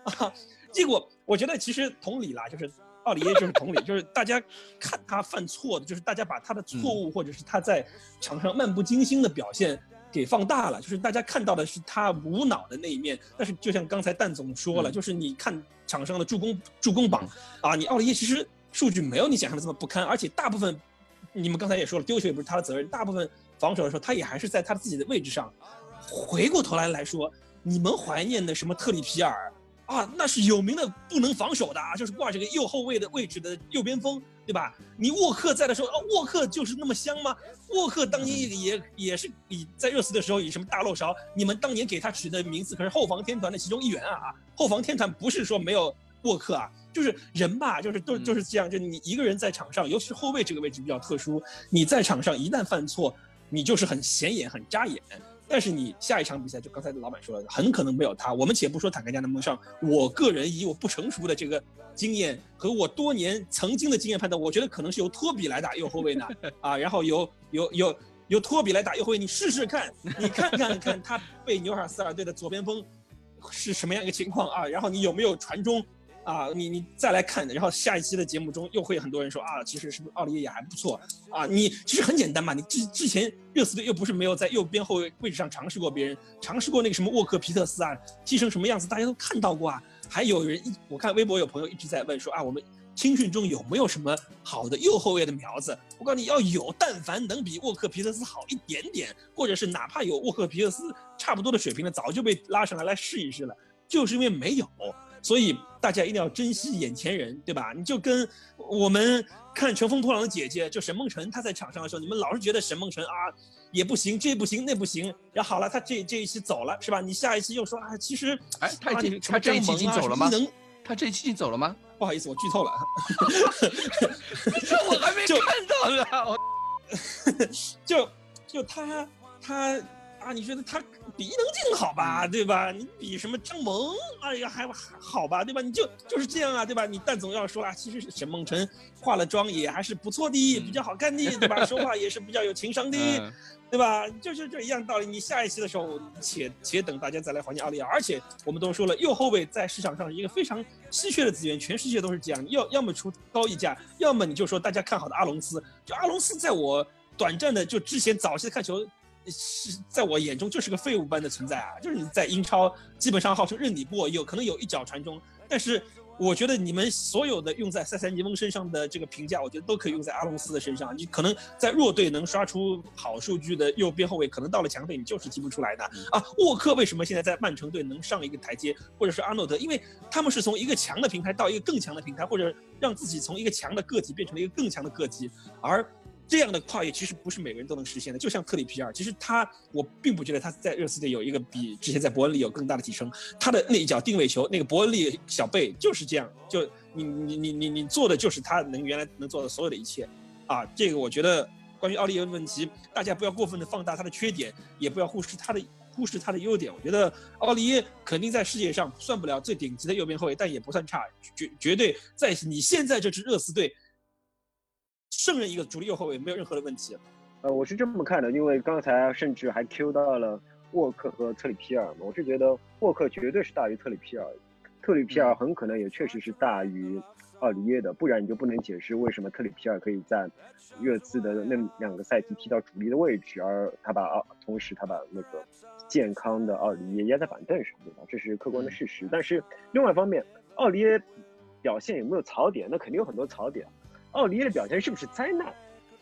啊。结果我觉得其实同理啦，就是奥里耶就是同理，就是大家看他犯错的，就是大家把他的错误或者是他在场上漫不经心的表现。给放大了，就是大家看到的是他无脑的那一面，但是就像刚才蛋总说了，嗯就是你看场上的助攻助攻榜啊，你奥里耶其实数据没有你想象的这么不堪，而且大部分你们刚才也说了，丢球也不是他的责任，大部分防守的时候他也还是在他自己的位置上。回过头来来说，你们怀念的什么特里皮尔啊，那是有名的不能防守的啊，就是挂这个右后卫的位置的右边锋，对吧？你沃克在的时候，啊，沃克就是那么香吗？沃克当年也也也是以在热刺的时候以什么大漏勺，你们当年给他取的名字可是后防天团的其中一员啊！后防天团不是说没有沃克啊，就是人吧，就是都就是这样，就你一个人在场上，尤其是后卫这个位置比较特殊，你在场上一旦犯错，你就是很显眼、很扎眼。但是你下一场比赛，就刚才老板说了，很可能没有他。我们且不说坦克加能不能上，我个人以我不成熟的这个经验和我多年曾经的经验判断，我觉得可能是由托比来打右后卫呢，啊，然后由由由由托比来打右后卫，你试试看，你看看看他被纽卡斯尔队的左边锋是什么样一个情况啊？然后你有没有传中？啊，你你再来看，然后下一期的节目中又会很多人说啊，其实是不是奥利耶也还不错啊？你其实很简单嘛，你之之前热刺队又不是没有在右边后卫位置上尝试过别人，尝试过那个什么沃克皮特斯啊，踢成什么样子大家都看到过啊。还有人我看微博有朋友一直在问说啊，我们青训中有没有什么好的右后卫的苗子？我告诉你要有，但凡能比沃克皮特斯好一点点，或者是哪怕有沃克皮特斯差不多的水平的，早就被拉上来来试一试了，就是因为没有。所以大家一定要珍惜眼前人，对吧？你就跟我们看《乘风破浪的姐姐》，就沈梦辰她在场上的时候，你们老是觉得沈梦辰啊也不行，这不行那不行，然后好了，她这这一期走了，是吧？你下一期又说啊，其实哎，他已经啊你什么他这一期已经走了吗什么伊能他这一期已经走了吗？不好意思，我剧透了。这我还没就看到呢。我 就就他他啊，你觉得他比伊能静好吧，对吧？你比什么张萌，哎呀还还好吧，对吧？你就就是这样啊，对吧？你但总要说啊，其实沈梦辰化了妆也还是不错的，比较好看的，对吧？说话也是比较有情商的。嗯对吧？就是这一样道理。你下一期的时候，且且等大家再来怀念奥利奥。而且我们都说了，右后卫在市场上是一个非常稀缺的资源，全世界都是这样。要要么出高溢价，要么你就说大家看好的阿隆斯。就阿隆斯，在我短暂的就之前早期的看球，是在我眼中就是个废物般的存在啊。就是你在英超基本上号称任你过，有可能有一脚传中，但是。我觉得你们所有的用在塞塞尼翁身上的这个评价，我觉得都可以用在阿隆斯的身上。你可能在弱队能刷出好数据的右边后卫，可能到了强队你就是踢不出来的啊。沃克为什么现在在曼城队能上一个台阶，或者是阿诺德？因为他们是从一个强的平台到一个更强的平台，或者让自己从一个强的个体变成了一个更强的个体，而。这样的跨越其实不是每个人都能实现的，就像特里皮尔，其实他我并不觉得他在热刺队有一个比之前在伯恩利有更大的提升。他的那一脚定位球，那个伯恩利小贝就是这样，就你你你你你做的就是他能原来能做的所有的一切，啊，这个我觉得关于奥利耶的问题，大家不要过分的放大他的缺点，也不要忽视他的忽视他的优点。我觉得奥利耶肯定在世界上算不了最顶级的右边后卫，但也不算差，绝绝对在你现在这支热刺队。胜任一个主力右后卫没有任何的问题。呃，我是这么看的，因为刚才甚至还 Q 到了沃克和特里皮尔嘛，我是觉得沃克绝对是大于特里皮尔，特里皮尔很可能也确实是大于奥里耶的，不然你就不能解释为什么特里皮尔可以在热刺的那两个赛季踢到主力的位置，而他把奥同时他把那个健康的奥里耶压在板凳上，对吧？这是客观的事实。但是另外一方面，奥里耶表现有没有槽点？那肯定有很多槽点。奥利耶的表现是不是灾难？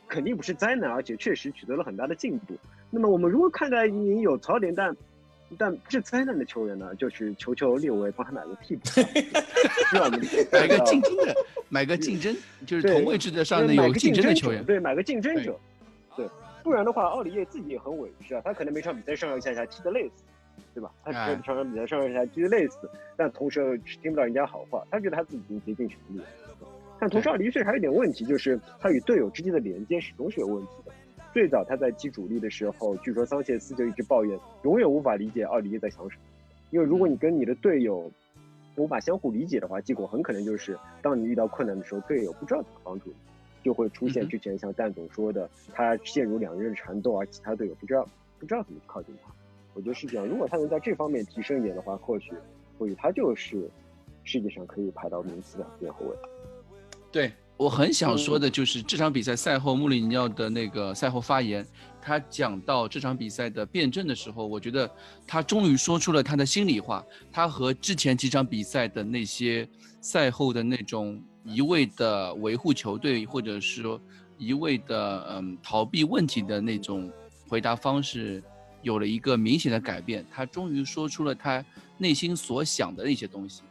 肯定不是灾难，而且确实取得了很大的进步。那么我们如何看待一名有槽点但但是灾难的球员呢，就是求求列维帮他买个替补，买个竞争的，买个竞争，就是同位置的上的有竞争的球员，对，买个竞争者，对，不然的话，奥利耶自己也很委屈啊，他可能每场比赛上上下下踢得累死，对吧？他哎觉得场场比赛上上下下踢得累死，但同时又听不到人家好话，他觉得他自己已经竭尽全力了。但同时，二十一岁还有一点问题，就是他与队友之间的连接始终是有问题的。最早他在踢主力的时候，据说桑切斯就一直抱怨，永远无法理解奥里耶在想什么。因为如果你跟你的队友无法相互理解的话，结果很可能就是，当你遇到困难的时候，队友不知道怎么帮助你，就会出现之前像蛋总说的，他陷入两人缠斗，而其他队友不知道不知道怎么靠近他。我觉得是这样，如果他能在这方面提升一点的话，或许或许他就是世界上可以排到名次的边后卫。对我很想说的就是这场比赛赛后穆里尼奥的那个赛后发言，他讲到这场比赛的辩证的时候，我觉得他终于说出了他的心里话。他和之前几场比赛的那些赛后的那种一味的维护球队，或者是说一味的嗯逃避问题的那种回答方式，有了一个明显的改变。他终于说出了他内心所想的那些东西，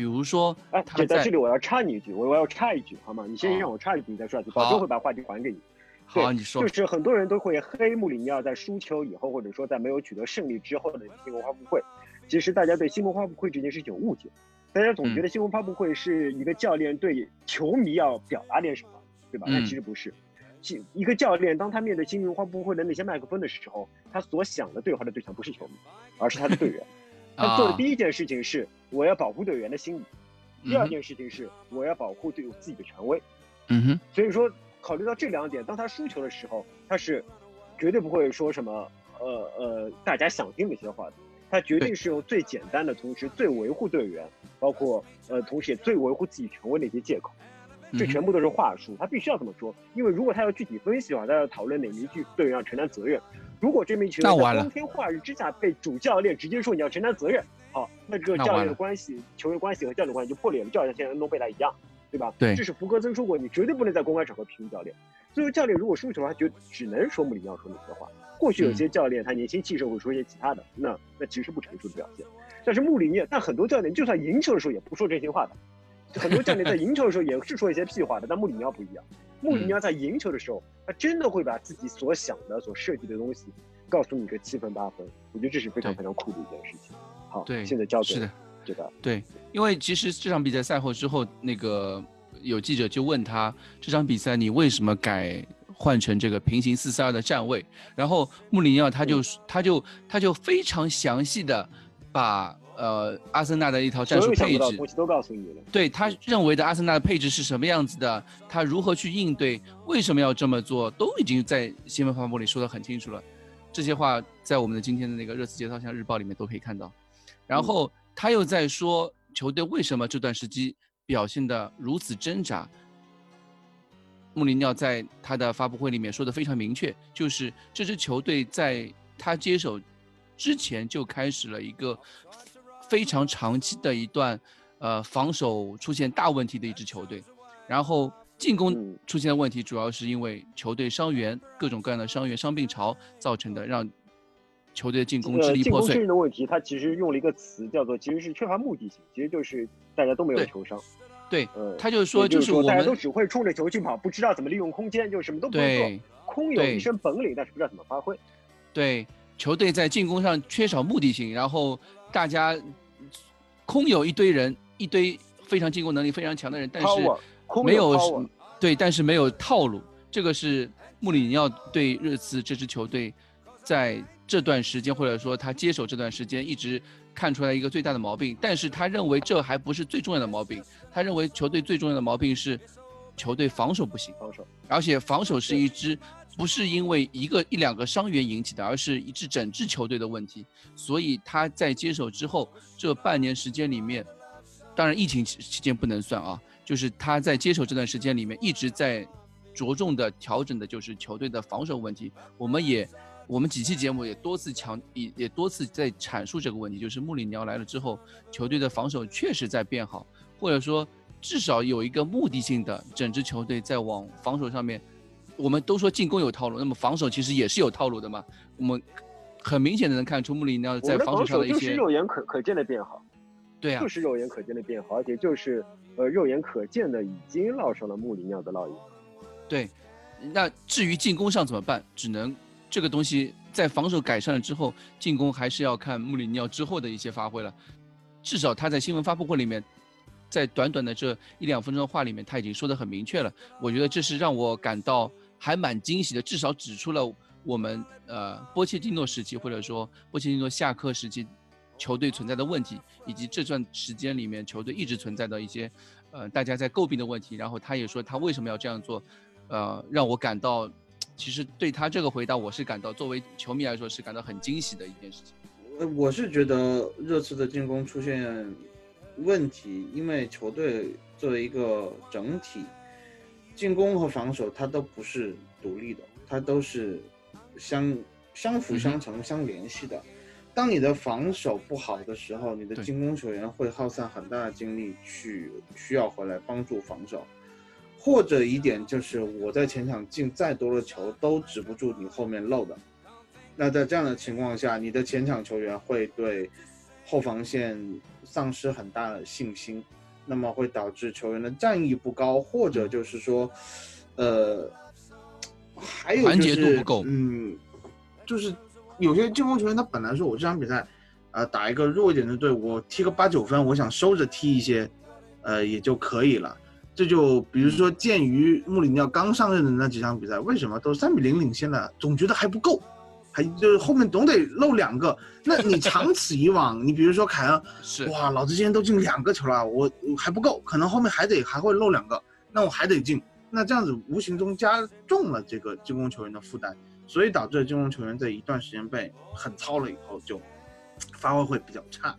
比如说哎，他在这在这里我要插你一句，我我要插一句好吗？你先让我插一句，你再说下去，保证会把话题还给你。好，对你说就是很多人都会黑穆里尼奥在输球以后，或者说在没有取得胜利之后的新闻发布会。其实大家对新闻发布会这件事情有误解，大家总嗯觉得新闻发布会是一个教练对球迷要表达点什么，对吧？但嗯其实不是。其一个教练当他面对新闻发布会的那些麦克风的时候，他所想的对话的对象不是球迷，而是他的队员。他做的啊第一件事情是我要保护队员的心理，第二件事情是我要保护队友自己的权威。嗯哼，所以说，考虑到这两点，当他输球的时候，他是绝对不会说什么呃呃大家想听那些话的，他绝对是用最简单的，同时最维护队员，包括呃同时也最维护自己权威的一些借口。这全部都是话术，他必须要这么说，因为如果他要具体分析的话，他要讨论哪名队队员要承担责任。如果这名球员在光天化日之下被主教练直接说你要承担责任，好，那这个教练的关系、球员关系和教练关系就破裂了，就好像现在恩东贝莱一样，对吧？对这是福格森说过，你绝对不能在公开场合批评教练。所以教练，如果输球的话，就只能说穆里尼奥说那些话。或许有些教练他年轻气盛会说一些其他的，那那其实不成熟的表现。但是穆里尼奥，但很多教练就算赢球的时候也不说真心话的。很多教练在赢球的时候也是说一些屁话的，但穆里尼奥不一样。穆里尼奥在赢球的时候，他真的会把自己所想的、所设计的东西告诉你个七分八分。我觉得这是非常非常酷的一件事情。好，对现在交给是的，这个对，因为其实这场比赛赛后之后，那个有记者就问他这场比赛你为什么改换成这个平行四四二的站位，然后穆里尼奥他就、他就他就非常详细的把呃阿森纳的一套战术配置东西都告诉你了。对他认为的阿森纳的配置是什么样子的，他如何去应对，为什么要这么做，都已经在新闻发布里说得很清楚了。这些话在我们的今天的那个热刺节操巷日报里面都可以看到。然后他又在说球队为什么这段时期表现的如此挣扎。穆里尼奥在他的发布会里面说的非常明确，就是这支球队在他接手之前就开始了一个非常长期的一段呃防守出现大问题的一支球队，然后进攻嗯出现的问题主要是因为球队伤员各种各样的伤员伤病潮造成的，让球队的进攻支离破碎。认的问题，他其实用了一个词叫做，其实是缺乏目的性，其实就是大家都没有球商。对，呃，他就是说就是我大家都只会冲着球去跑，不知道怎么利用空间，就什么都不会做对，空有一身本领，但是不知道怎么发挥。对球队在进攻上缺少目的性，然后大家空有一堆人，一堆非常进攻能力非常强的人，但是没有对，但是没有套路。这个是穆里尼奥对热刺这支球队在这段时间，或者说他接手这段时间一直看出来一个最大的毛病。但是他认为这还不是最重要的毛病，他认为球队最重要的毛病是球队防守不行。防守。而且防守是一支不是因为一个一两个伤员引起的，而是一支整支球队的问题。所以他在接手之后这半年时间里面，当然疫情期期间不能算啊，就是他在接手这段时间里面一直在着重的调整的就是球队的防守问题。我们也我们几期节目也多次强也也多次在阐述这个问题，就是穆里尼奥来了之后，球队的防守确实在变好，或者说至少有一个目的性的，整支球队在往防守上面，我们都说进攻有套路，那么防守其实也是有套路的嘛。我们很明显的能看出穆里尼奥在防守上的一些，肉眼可可见的变好，对啊就，是肉眼可见的变好，而且就是呃肉眼可见的已经烙上了穆里尼奥的烙印。对。那至于进攻上怎么办，只能这个东西在防守改善了之后，进攻还是要看穆里尼奥之后的一些发挥了。至少他在新闻发布会里面，在短短的这一两分钟的话里面，他已经说得很明确了。我觉得这是让我感到还蛮惊喜的，至少指出了我们呃波切蒂诺时期或者说波切蒂诺下课时期球队存在的问题，以及这段时间里面球队一直存在的一些呃大家在诟病的问题。然后他也说他为什么要这样做，呃，让我感到。其实对他这个回答，我是感到作为球迷来说是感到很惊喜的一件事情。呃，我是觉得热刺的进攻出现问题，因为球队作为一个整体，进攻和防守它都不是独立的，它都是相相辅相成、相联系的。当你的防守不好的时候，你的进攻球员会耗散很大的精力去需要回来帮助防守。或者一点就是我在前场进再多的球都止不住你后面漏的，那在这样的情况下，你的前场球员会对后防线丧失很大的信心，那么会导致球员的战意不高，或者就是说，呃，还有就是嗯，就是有些进攻球员他本来说我这场比赛，呃，打一个弱一点的队，我踢个八九分，我想收着踢一些，呃，也就可以了。这就比如说，鉴于穆里尼奥刚上任的那几场比赛，为什么都三比零领先了，总觉得还不够，还就是后面总得漏两个。那你长此以往，你比如说凯恩，是哇，老子今天都进两个球了，我还不够，可能后面还得还会漏两个，那我还得进。那这样子无形中加重了这个进攻球员的负担，所以导致进攻球员在一段时间被狠操了以后，就发挥会比较差。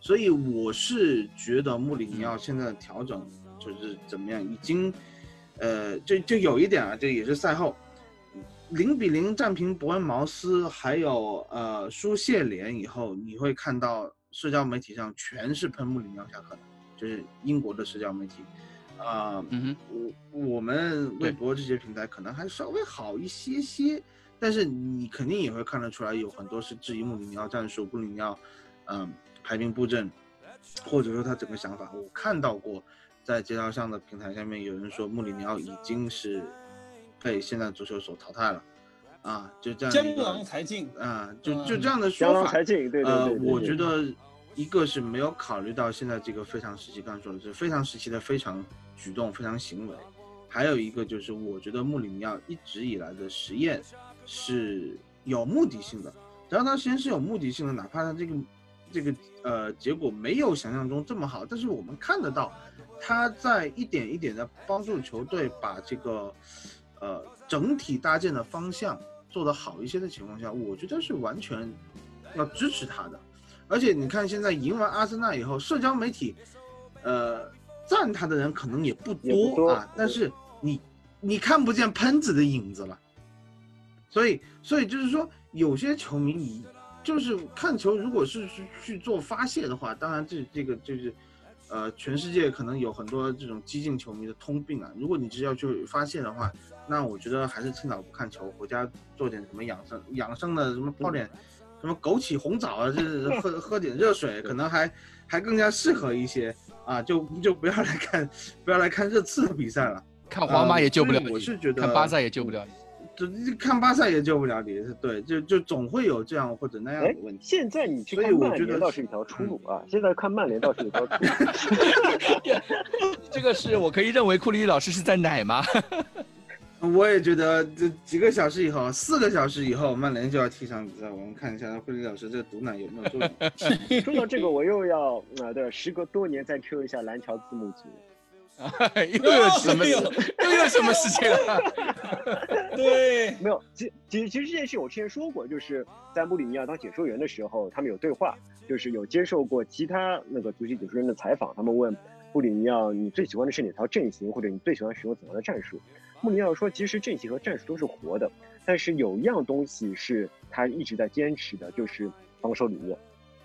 所以我是觉得穆里尼奥现在的调整。就是怎么样，已经，呃，就就有一点啊，这也是赛后，零比零战平伯恩茅斯，还有呃输谢联以后，你会看到社交媒体上全是喷穆里尼奥下课的，就是英国的社交媒体，啊，嗯哼，我我们微博这些平台可能还稍微好一些些，但是你肯定也会看得出来，有很多是质疑穆里尼奥战术，穆里尼奥，嗯，排兵布阵，或者说他整个想法，我看到过。在街道上的平台下面，有人说穆里尼奥已经是被现在足球所淘汰了，啊，就这样江郎才尽啊，就就这样的说法。才尽，对对对。呃，我觉得一个是没有考虑到现在这个非常时期，刚才说的是非常时期的非常举动、非常行为，还有一个就是我觉得穆里尼奥一直以来的实验是有目的性的，只要他实验是有目的性的，哪怕他这个这个呃结果没有想象中这么好，但是我们看得到。他在一点一点的帮助球队把这个，呃，整体搭建的方向做得好一些的情况下，我觉得是完全要支持他的。而且你看，现在赢完阿森纳以后，社交媒体，呃，赞他的人可能也不多啊，但是你你看不见喷子的影子了。所以，所以就是说，有些球迷你就是看球，如果是去去做发泄的话，当然这这个就是。呃，全世界可能有很多这种激进球迷的通病啊。如果你是要去发泄的话，那我觉得还是趁早不看球，回家做点什么养生养生的，什么泡点什么枸杞红枣啊，就是 喝喝点热水，可能还还更加适合一些啊。就就不要来看，不要来看热刺的比赛了，看皇马也救不了你，我是觉得看巴萨也救不了你。就看巴萨也救不了你，对，就就总会有这样或者那样的问题。现在你去看曼联倒是一条出路啊！现在看曼联倒是一条出路。这个是我可以认为库里老师是在奶吗？我也觉得，这几个小时以后，四个小时以后，曼联就要踢场比赛，我们看一下库里老师这个毒奶有没有作用。说到这个，我又要啊，对，时隔多年再 Q 一下蓝桥字幕组。又有什么又有什么事情了？对，没有。其其实其实这件事我之前说过，就是在穆里尼奥当解说员的时候，他们有对话，就是有接受过其他那个足球解说员的采访。他们问穆里尼奥：“你最喜欢的是哪套阵型，或者你最喜欢使用怎样的战术？”穆里尼奥说：“其实阵型和战术都是活的，但是有一样东西是他一直在坚持的，就是防守理念。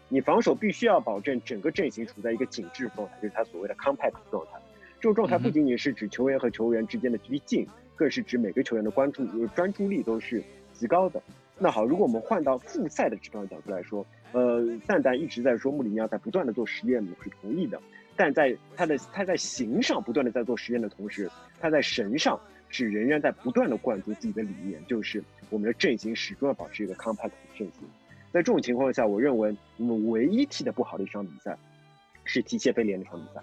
你防守必须要保证整个阵型处在一个紧致状态，就是他所谓的 compact 状态。”这种状态不仅仅是指球员和球员之间的距离近，更是指每个球员的关注、专注力都是极高的。那好，如果我们换到复赛的这方角度来说，呃，蛋蛋一直在说穆里尼奥在不断的做实验，我是同意的。但在他的他在形上不断的在做实验的同时，他在神上是仍然在不断的灌注自己的理念，就是我们的阵型始终要保持一个 compact 的阵型。在这种情况下，我认为我们唯一踢的不好的一场比赛是踢谢菲联那场比赛。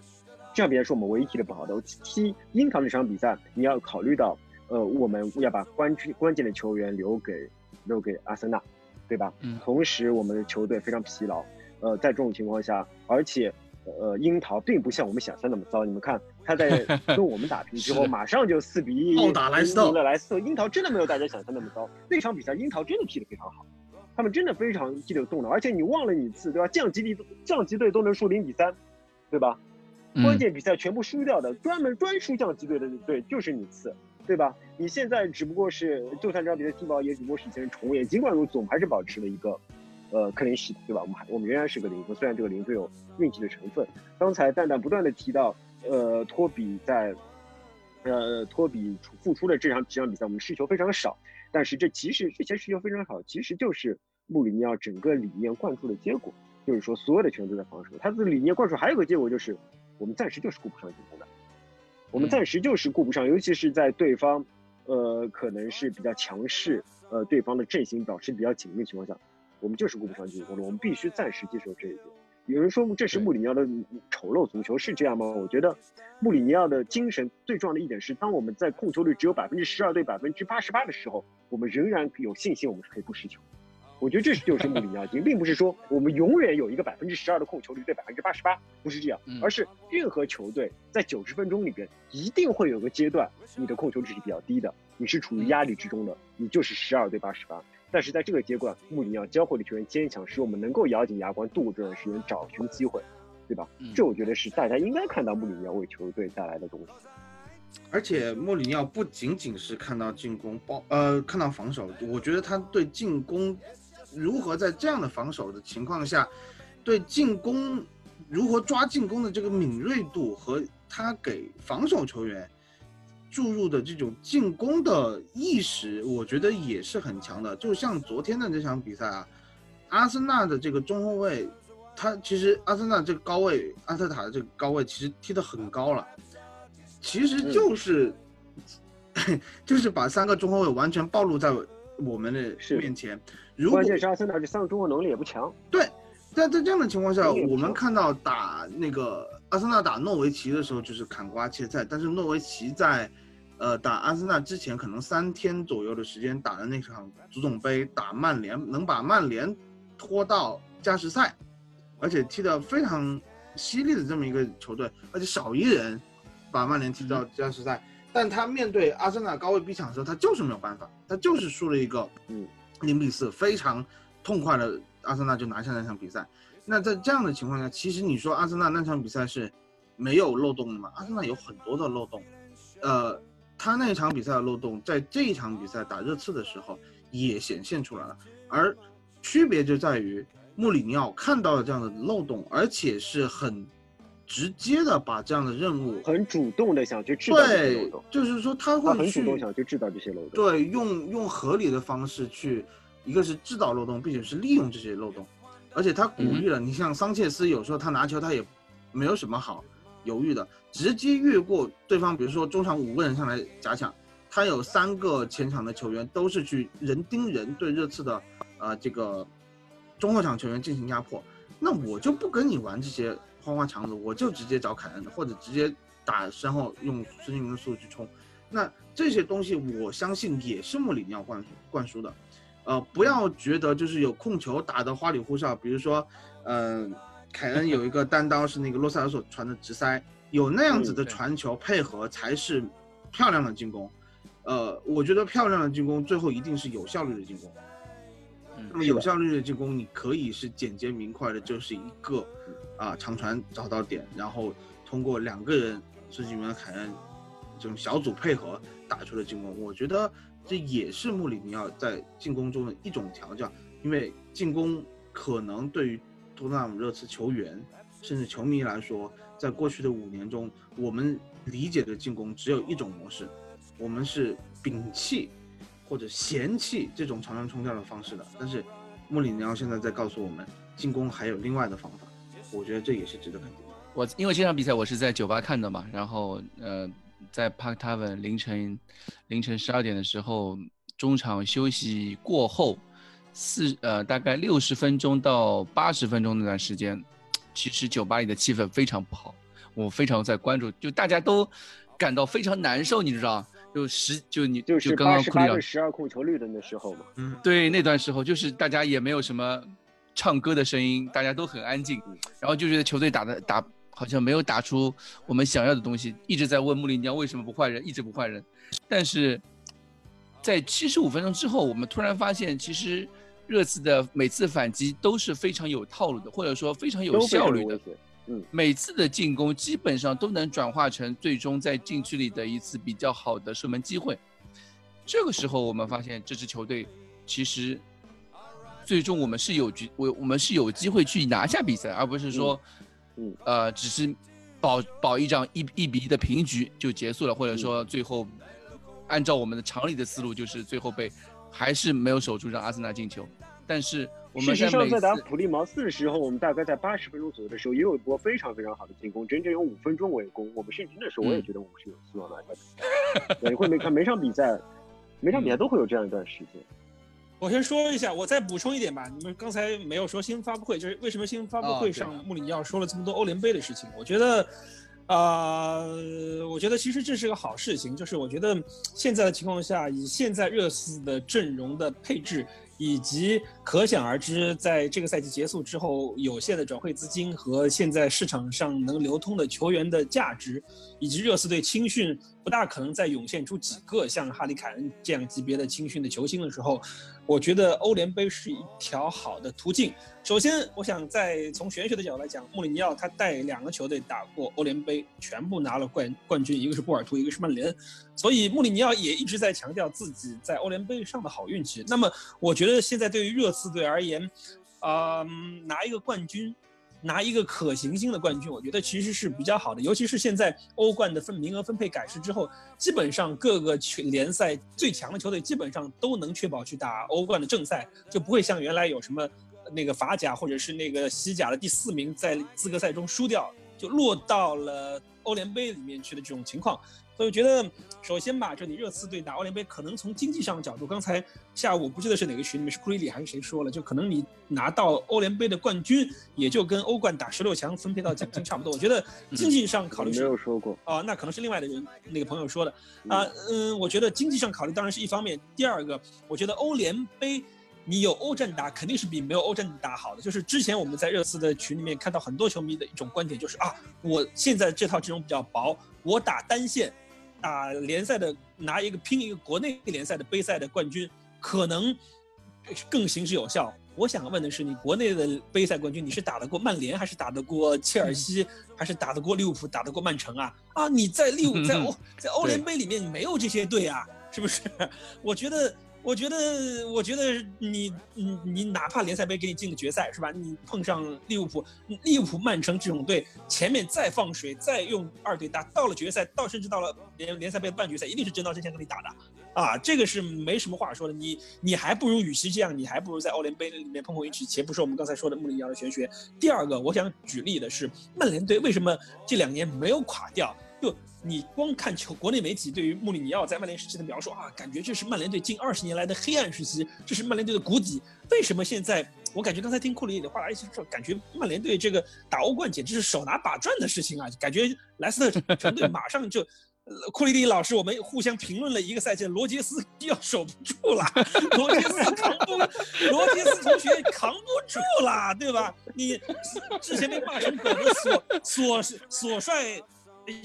这场比赛是我们唯一踢的不好的。踢樱桃那场比赛，你要考虑到，呃，我们要把关关键的球员留给留给阿森纳，对吧？嗯。同时，我们的球队非常疲劳。呃，在这种情况下，而且，呃，樱桃并不像我们想象那么糟。你们看，他在 跟我们打平之后，马上就四比一暴打莱斯特。了莱斯特，樱桃真的没有大家想象那么糟。那场比赛，樱桃真的踢得非常好。他们真的非常踢得动的，而且你忘了你次对吧？降级队降级队都能输零比三，对吧？关键比赛全部输掉的，专门专输降级队的队就是你次，对吧？你现在只不过是，就算这场比赛踢不好，也只不过是以前的重演。尽管如此，我们还是保持了一个，呃，克林西对吧？我们还我们仍然是个零分，虽然这个零分有运气的成分。刚才蛋蛋不断的提到，呃，托比在，呃，托比付出的这场这场比赛，我们失球非常少。但是这其实这些失球非常少，其实就是穆里尼奥整个理念灌注的结果。就是说，所有的球员都在防守，他的理念灌输还有个结果就是，我们暂时就是顾不上进攻的，我们暂时就是顾不上，尤其是在对方，呃，可能是比较强势，呃，对方的阵型保持比较紧密的情况下，我们就是顾不上进攻的，我们必须暂时接受这一点。有人说这是穆里尼奥的丑陋足球，是这样吗？我觉得穆里尼奥的精神最重要的一点是，当我们在控球率只有百分之十二对百分之八十八的时候，我们仍然有信心，我们是可以不失球。我觉得这是就是穆里尼奥精，并不是说我们永远有一个百分之十二的控球率对百分之八十八，不是这样，而是任何球队在九十分钟里边一定会有个阶段，你的控球率是比较低的，你是处于压力之中的，你就是十二对八十八。但是在这个阶段，穆里尼奥教会的球员坚强，使我们能够咬紧牙关度过这段时间，找寻机会，对吧？这我觉得是大家应该看到穆里尼奥为球队带来的东西。而且穆里尼奥不仅仅是看到进攻，包呃看到防守，我觉得他对进攻。如何在这样的防守的情况下，对进攻如何抓进攻的这个敏锐度和他给防守球员注入的这种进攻的意识，我觉得也是很强的。就像昨天的这场比赛啊，阿森纳的这个中后卫，他其实阿森纳这个高位，阿特塔的这个高位其实踢得很高了，其实就是 就是把三个中后卫完全暴露在我们的面前。关键是阿森纳这三个中卫能力也不强。对，在在这样的情况下，我们看到打那个阿森纳打诺维奇的时候，就是砍瓜切菜。但是诺维奇在，呃，打阿森纳之前，可能三天左右的时间打的那场足总杯打曼联，能把曼联拖到加时赛，而且踢得非常犀利的这么一个球队，而且少一人把曼联踢到加时赛。但他面对阿森纳高位逼抢的时候，他就是没有办法，他就是输了一个，嗯。零比四，非常痛快的，阿森纳就拿下那场比赛。那在这样的情况下，其实你说阿森纳那场比赛是没有漏洞的吗？阿森纳有很多的漏洞，呃，他那场比赛的漏洞，在这一场比赛打热刺的时候也显现出来了。而区别就在于穆里尼奥看到了这样的漏洞，而且是很直接的把这样的任务，很主动的想去制造这些漏洞，就是说他会很主动想去制造这些漏洞，对，用用合理的方式去，一个是制造漏洞，并且是利用这些漏洞，而且他鼓励了你，像桑切斯有时候他拿球他也没有什么好犹豫的，直接越过对方，比如说中场五个人上来假抢，他有三个前场的球员都是去人盯人，对热刺的呃这个中后场球员进行压迫，那我就不跟你玩这些。花花肠子，我就直接找凯恩，或者直接打身后用孙兴民的速度去冲。那这些东西，我相信也是穆里尼奥灌灌输的。呃，不要觉得就是有控球打得花里胡哨，比如说，嗯，凯恩有一个单刀是那个洛塞尔索传的直塞，有那样子的传球配合才是漂亮的进攻。呃，我觉得漂亮的进攻最后一定是有效率的进攻。那么有效率的进攻，你可以是简洁明快的，就是一个。啊，长传找到点，然后通过两个人孙兴慜、凯恩这种小组配合打出了进攻。我觉得这也是穆里尼奥在进攻中的一种调教，因为进攻可能对于托特纳姆热刺球员甚至球迷来说，在过去的五年中，我们理解的进攻只有一种模式，我们是摒弃或者嫌弃这种长传冲吊的方式的。但是穆里尼奥现在在告诉我们，进攻还有另外的方法。我觉得这也是值得肯定的。我因为这场比赛我是在酒吧看的嘛，然后呃，在 Park Tavern 凌晨凌晨十二点的时候中场休息过后，四呃大概六十分钟到八十分钟那段时间，其实酒吧里的气氛非常不好，我非常在关注，就大家都感到非常难受，你知道？就十就你就是刚刚库里十二控球率的那时候嘛。嗯，对那段时候，就是大家也没有什么唱歌的声音，大家都很安静，然后就觉得球队打的打好像没有打出我们想要的东西，一直在问穆里尼奥为什么不换人，一直不换人。但是在七十五分钟之后，我们突然发现，其实热刺的每次反击都是非常有套路的，或者说非常有效率的嗯。每次的进攻基本上都能转化成最终在禁区里的一次比较好的射门机会。这个时候，我们发现这支球队其实最终我们是有局，我我们是有机会去拿下比赛，而不是说，嗯呃，只是保保一张一一比一的平局就结束了，或者说最后按照我们的常理的思路，就是最后被还是没有守住让阿森纳进球。但是我们事实上，每在打普利茅斯的时候，我们大概在八十分钟左右的时候，也有一波非常非常好的进攻，整整有五分钟围攻。我们甚至那时候我也嗯觉得我们是有希望拿下比赛。对，会每看每场比赛，每场比赛都会有这样一段时间。我先说一下，我再补充一点吧。你们刚才没有说新闻发布会，就是为什么新闻发布会上穆里尼奥说了这么多欧联杯的事情？我觉得，呃、我觉得其实这是个好事情。就是我觉得现在的情况下，以现在热刺的阵容的配置，以及可想而知，在这个赛季结束之后，有限的转会资金和现在市场上能流通的球员的价值，以及热刺队青训不大可能再涌现出几个像哈里凯恩这样级别的青训的球星的时候，我觉得欧联杯是一条好的途径。首先，我想在从玄学的角度来讲，穆里尼奥他带两个球队打过欧联杯，全部拿了冠冠军，一个是波尔图，一个是曼联，所以穆里尼奥也一直在强调自己在欧联杯上的好运气。那么，我觉得现在对于热刺队而言，啊、拿一个冠军。拿一个可行性的冠军，我觉得其实是比较好的，尤其是现在欧冠的分名额分配改制之后，基本上各个联赛最强的球队基本上都能确保去打欧冠的正赛，就不会像原来有什么那个法甲或者是那个西甲的第四名在资格赛中输掉，就落到了欧联杯里面去的这种情况。所以我觉得，首先吧，就你热刺队打欧联杯，可能从经济上的角度，刚才下午不记得是哪个群里面是库里里还是谁说了，就可能你拿到欧联杯的冠军，也就跟欧冠打十六强分配到奖金差不多。我觉得经济上考虑没有说过，啊、那可能是另外的人那个朋友说的啊，嗯，我觉得经济上考虑当然是一方面，第二个，我觉得欧联杯你有欧战打肯定是比没有欧战打好的。就是之前我们在热刺的群里面看到很多球迷的一种观点，就是啊，我现在这套阵容比较薄，我打单线，打联赛的拿一个拼一个国内联赛的杯赛的冠军，可能更行之有效。我想问的是，你国内的杯赛冠军，你是打得过曼联，还是打得过切尔西，还是打得过利物浦，打得过曼城啊？啊，你在利物在 欧在欧联杯里面没有这些队啊，是不是？我觉得，我觉得，我觉得你你你哪怕联赛杯给你进个决赛是吧？你碰上利物浦、利物浦、曼城这种队，前面再放水，再用二队打，到了决赛，到甚至到了联联赛杯的半决赛，一定是真刀真枪跟你打的。啊，这个是没什么话说的。你你还不如与其这样，你还不如在欧联杯里面碰碰运气。且不说我们刚才说的穆里尼奥的玄学。第二个，我想举例的是曼联队为什么这两年没有垮掉？就你光看球国内媒体对于穆里尼奥在曼联时期的描述啊，感觉这是曼联队近二十年来的黑暗时期，这是曼联队的谷底。为什么现在我感觉刚才听库里的话，一说感觉曼联队这个打欧冠简直是手拿把攥的事情啊！感觉莱斯特全 队马上就。呃库里里老师，我们互相评论了一个赛季，罗杰斯 要守不住了，罗杰斯扛不，罗杰斯同学扛不住了，对吧？你之前被骂成狗的索索索帅，呃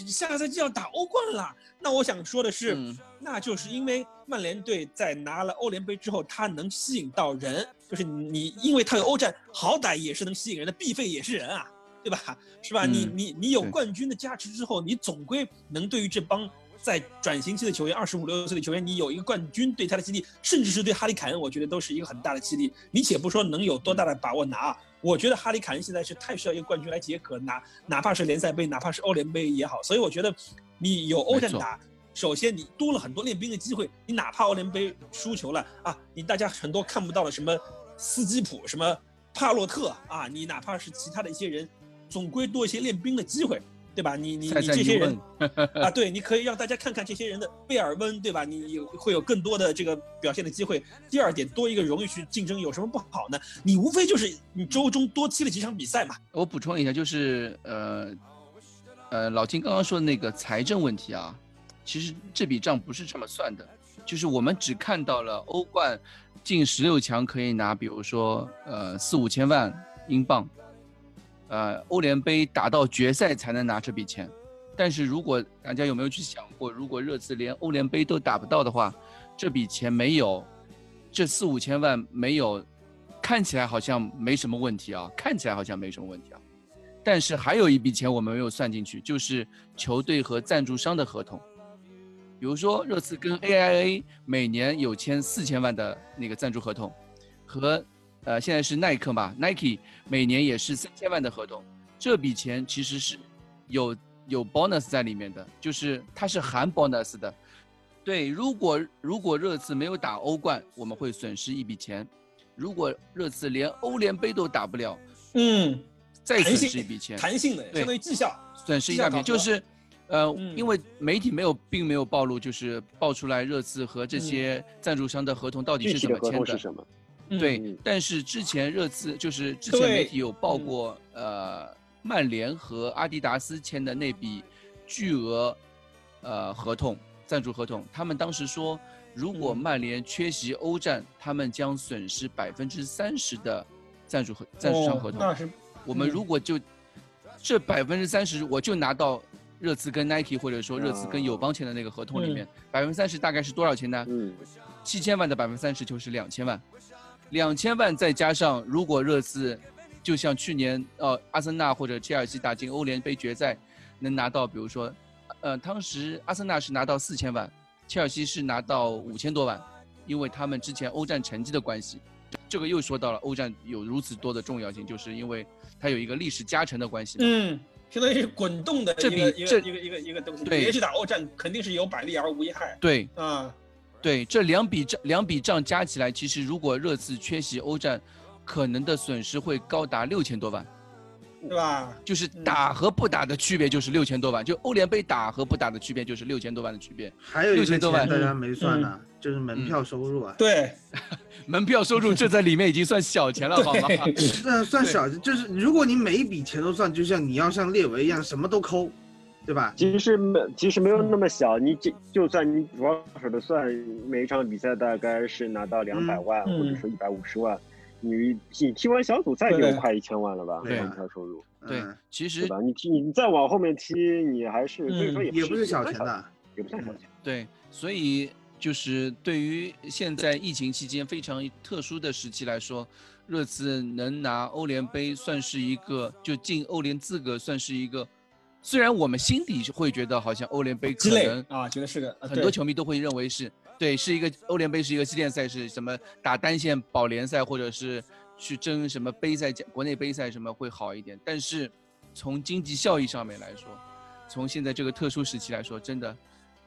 下个赛季要打欧冠了。那我想说的是，嗯那就是因为曼联队在拿了欧联杯之后，他能吸引到人，就是你因为他有欧战，好歹也是能吸引人的，必费也是人啊。对吧？是吧？你嗯你你有冠军的加持之后，你总归能对于这帮在转型期的球员，二十五六岁的球员，你有一个冠军对他的激励，甚至是对哈利凯恩，我觉得都是一个很大的激励。你且不说能有多大的把握拿啊，我觉得哈里凯恩现在是太需要一个冠军来解渴，哪哪怕是联赛杯，哪怕是欧联杯也好。所以我觉得你有欧战打。首先，你多了很多练兵的机会，你哪怕欧联杯输球了啊，你大家很多看不到的什么斯基普、什么帕洛特啊，你哪怕是其他的一些人，总归多一些练兵的机会。对吧？你你你这些人问 啊，对，你可以让大家看看这些人的贝尔温，对吧？你有会有更多的这个表现的机会。第二点，多一个荣誉去竞争有什么不好呢？你无非就是你周中多踢了几场比赛嘛。我补充一下，就是呃呃，老金刚刚说的那个财政问题啊，其实这笔账不是这么算的，就是我们只看到了欧冠进十六强可以拿，比如说呃四五千万英镑，呃欧联杯打到决赛才能拿这笔钱，但是如果大家有没有去想过，如果热刺连欧联杯都打不到的话，这笔钱没有，这四五千万没有，看起来好像没什么问题啊，看起来好像没什么问题啊。但是还有一笔钱我们没有算进去，就是球队和赞助商的合同。比如说热刺跟 AIA 每年有签四千万的那个赞助合同，和呃现在是耐克嘛，Nike 每年也是三千万的合同。这笔钱其实是有有 bonus 在里面的，就是它是含 bonus 的。对，如果如果热刺没有打欧冠，我们会损失一笔钱；如果热刺连欧联杯都打不了，嗯，再损失一笔钱。弹性的，对相当于绩效。损失一大笔，就是，呃，嗯因为媒体没有，并没有暴露，就是爆出来热刺和这嗯些赞助商的合同到底是具体的合怎么签的。同是什么？对嗯，但是之前热刺就是之前媒体有报嗯。过，呃，曼联和阿迪达斯签的那笔巨额，呃，合同赞助合同，他们当时说，如果嗯。曼联缺席欧战，他们将损失百分之三十的赞助合赞助商合同。哦那是。我们嗯如果就这百分之三十，我就拿到热刺跟 Nike 或者说热刺跟友邦签的那个合同里面，百分之三十大概是多少钱呢？嗯，七千万的百分之三十就是两千万，两千万再加上如果热刺就像去年呃阿森纳或者切尔西打进欧联杯决赛，能拿到比如说，呃当时阿森纳是拿到四千万，切尔西是拿到五千多万，因为他们之前欧战成绩的关系。这个又说到了欧战有如此多的重要性，就是因为它有一个历史加成的关系。嗯，相当于是滚动的这一个比这一个一个一个一个东西。对别去打欧战，肯定是有百利而无一害对，啊。对，这两笔账两笔账加起来，其实如果热刺缺席欧战，可能的损失会高达六千多万。对吧？就是嗯打和不打的区别就是六千多万，就欧联杯打和不打的区别就是六千多万的区别。还有一个6000钱多万大家没算嗯呢，就是门票收入啊。对，门票收入这在里面已经算小钱了，好吗？算算小，就是如果你每一笔钱都算，就像你要像列维一样什么都抠，对吧？其实没其实没有那么小，你就就算你主要手的算，每一场比赛大概是拿到两百万、嗯或者说一百五十万，你你踢完小组赛就对快一千万了吧？对门票收入，对嗯，其实吧？你踢你再往后面踢，你还是所以说嗯也也不是小小钱，的。也不算小钱。对，所以就是对于现在疫情期间非常特殊的时期来说，热刺能拿欧联杯算是一个就进欧联资格，算是一个。虽然我们心底会觉得好像欧联杯可能啊，觉得是个啊很多球迷都会认为是对，是一个欧联杯是一个系列赛，事什么打单线保联赛，或者是去争什么杯赛、国内杯赛什么会好一点。但是从经济效益上面来说，从现在这个特殊时期来说，真的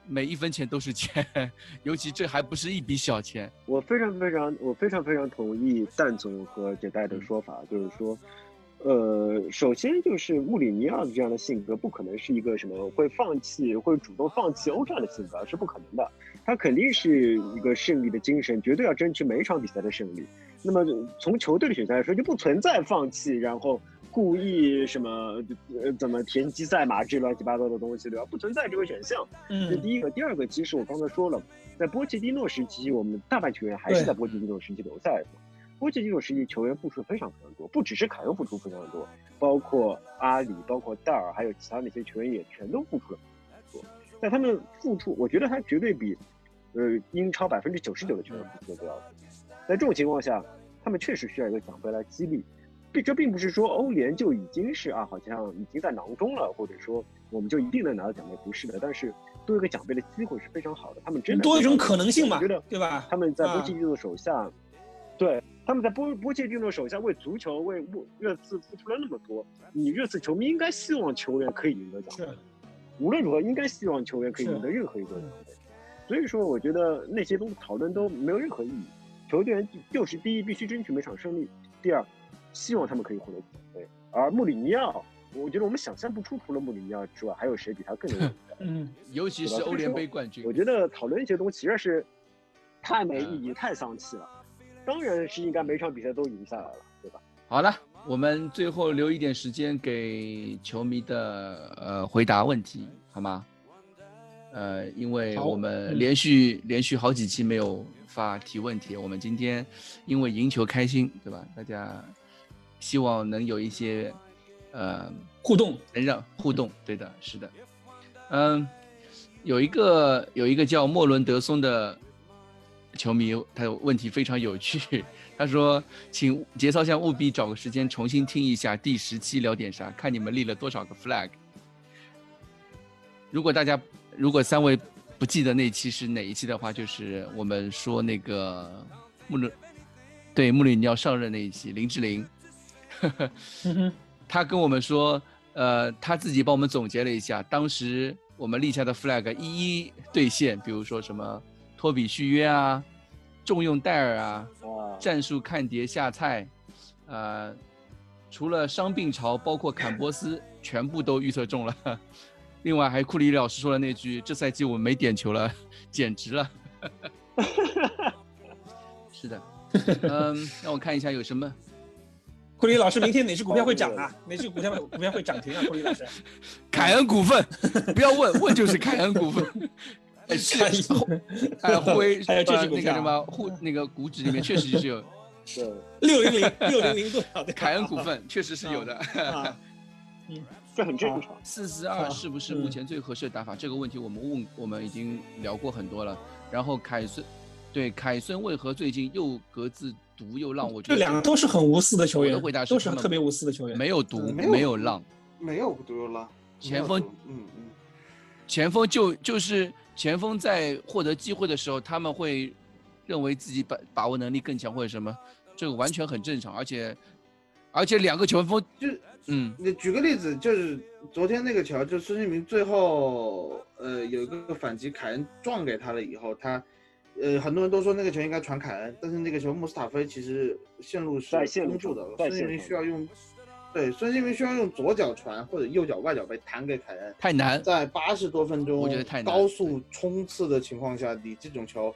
每一分钱都是钱，尤其这还不是一笔小钱。我非常非常，我非常非常同意蛋总和杰代的说法，就是说，呃，首先就是穆里尼奥这样的性格，不可能是一个什么会放弃、会主动放弃欧战的性格，是不可能的。他肯定是一个胜利的精神，绝对要争取每一场比赛的胜利。那么从球队的选项来说，就不存在放弃，然后故意什么呃怎么田忌赛马这乱七八糟的东西，对吧？不存在这个选项。这嗯第一个，第二个，其实我刚才说了，在波切蒂诺时期，我们大半球员还是在波切蒂诺时期留下来的。波切蒂诺时期球员付出非常非常多，不只是凯恩付出非常多，包括阿里、包括戴尔，还有其他那些球员也全都付出了很多。但他们付出，我觉得他绝对比呃英超百分之九十九的球员付出的都要多。在这种情况下，他们确实需要一个奖杯来激励。并这并不是说欧联就已经是啊，好像已经在囊中了，或者说我们就一定能拿到奖杯，不是的。但是多一个奖杯的机会是非常好的，他们真的多一种可能性嘛我觉得，对吧？他们在波啊切蒂诺手下，对，他们在波波切蒂诺手下为足球为穆热刺付出了那么多，你热刺球迷应该希望球员可以赢得奖杯是，无论如何应该希望球员可以赢得任何一个奖杯。所以说，我觉得那些东西讨论都没有任何意义。球队就是第一，必须争取每场胜利；第二，希望他们可以获得奖杯。而穆里尼奥我觉得我们想象不出除了穆里尼奥之外，还有谁比他更有问题的。嗯，尤其是欧联杯冠军我。觉得讨论一些东西实在是太没意义、太丧气了。当然是应该每场比赛都赢下来了，对吧？好了，我们最后留一点时间给球迷的呃回答问题，好吗？呃，因为我们嗯连续、连续好几期没有发提问题，我们今天因为赢球开心，对吧？大家希望能有一些呃互动，能让互动，对的，是的，嗯，有一个有一个叫莫伦德松的球迷，他的问题非常有趣，他说：“请节操巷务必找个时间重新听一下第十期聊点啥，看你们立了多少个 flag。”如果大家如果三位不记得那期是哪一期的话，就是我们说那个穆伦对穆里尼奥上任那一期，林志玲。他跟我们说，呃，他自己帮我们总结了一下，当时我们立下的 flag 一一兑现，比如说什么托比续约啊，重用戴尔啊，啊，战术看碟下菜，呃，除了伤病潮，包括坎波斯，全部都预测中了。另外还库里老师说了那句：“这赛季我没点球了，简直了。”是的，嗯，让我看一下有什么。库里老师，明天哪只股票会涨啊？哪只股票股票会涨停啊？库里老师，凯恩股份，不要问，问就是凯恩股份。哎，是哎，后卫还有这呃只股票那个什么护那个股指里面确实是有 对，六零零六零零多少的 凯恩股份，确实是有的。嗯？这很正常。四四二是不是目前最合适的打法？这个问题我们问，我们已经聊过很多了。然后凯孙，对凯孙为何最近又各自独又浪？我觉得这两个都是很无私的球员我的回答，是都是特别无私的球员。没有毒，没有没有浪。没有毒又浪，前锋嗯嗯，前锋就就是前锋在获得机会的时候，他们会认为自己把把握能力更强或者什么，这个完全很正常。而且而且两个前锋就嗯你举个例子，就是昨天那个球，就孙兴民最后呃有一个反击，凯恩撞给他了以后，他呃很多人都说那个球应该传凯恩，但是那个球穆斯塔菲其实线路是在线路封住的孙兴民需要用对孙兴民需要用左脚传或者右脚外脚背弹给凯恩，太难，在八十多分钟我觉得太难高速冲刺的情况下，你这种球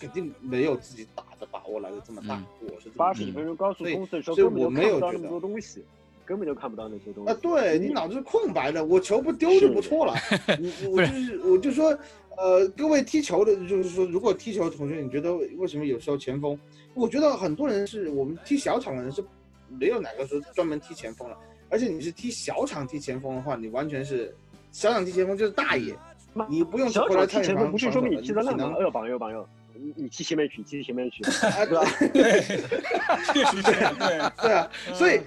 肯定没有自己打的把握来的这么大，嗯我是这么八十几分钟高速所以冲刺的时候，所以根本就我没看不到那么有觉得多东西，根本就看不到那些东西啊，对你脑子是空白的，我球不丢就不错了。我我就是是我就说，呃，各位踢球的，就是说，如果踢球的同学，你觉得为什么有时候前锋？我觉得很多人是我们踢小场的人是没有哪个说专门踢前锋了，而且你是踢小场踢前锋的话，你完全是小场踢前锋就是大爷，你不用小回来踢前锋不是说明你踢得烂吗？吗哎？呦，榜友榜友，你你踢前面去，踢前面去，啊对吧？对，确实 这样。对，对啊，所以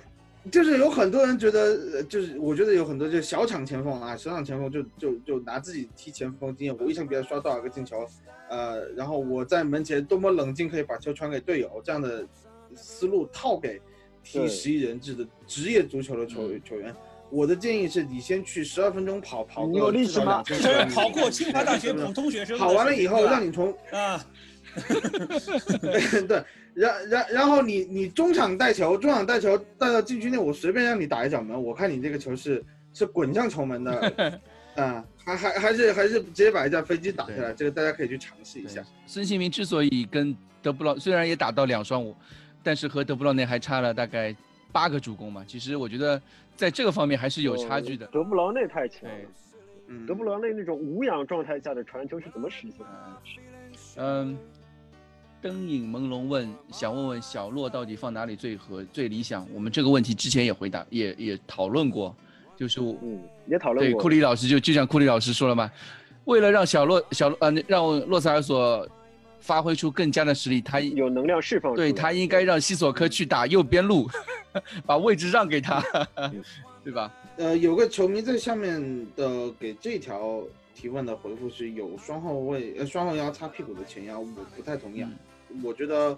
就是有很多人觉得，呃就是我觉得有很多就是小场前锋啊，小场前锋就就就拿自己踢前锋经验，我一场比赛刷多少个进球，呃，然后我在门前多么冷静，可以把球传给队友，这样的思路套给踢对。十一人制的职业足球的球嗯。球员。我的建议是你先去十二分钟跑跑你有个力气吗至少两千这是多米跑过清华大学普通学生跑完了以后，让你从啊，对 对，然然然后你你中场带球，中场带球带到禁区内，我随便让你打一脚门，我看你这个球是是滚向球门的，啊、还还还是还是直接把一架飞机打下来，这个大家可以去尝试一下。孙兴民之所以跟德布劳虽然也打到两双五，但是和德布劳内还差了大概八个助攻嘛。其实我觉得在这个方面还是有差距的。德布劳内太强了德布劳内那种无氧状态下的传球是怎么实现的？嗯，灯影朦胧问，想问问小洛到底放哪里最合最理想？我们这个问题之前也回答，也也讨论过，就是我嗯，也讨论过对库。里老师就就像库里老师说了嘛，为了让小洛小呃让洛塞尔索发挥出更加的实力，他有能量释放，对他应该让西索科去打右边路，把位置让给他，对吧？呃，有个球迷在下面的给这条提问的回复是有双后卫呃双后腰擦屁股的前腰，我不太同意啊。我觉得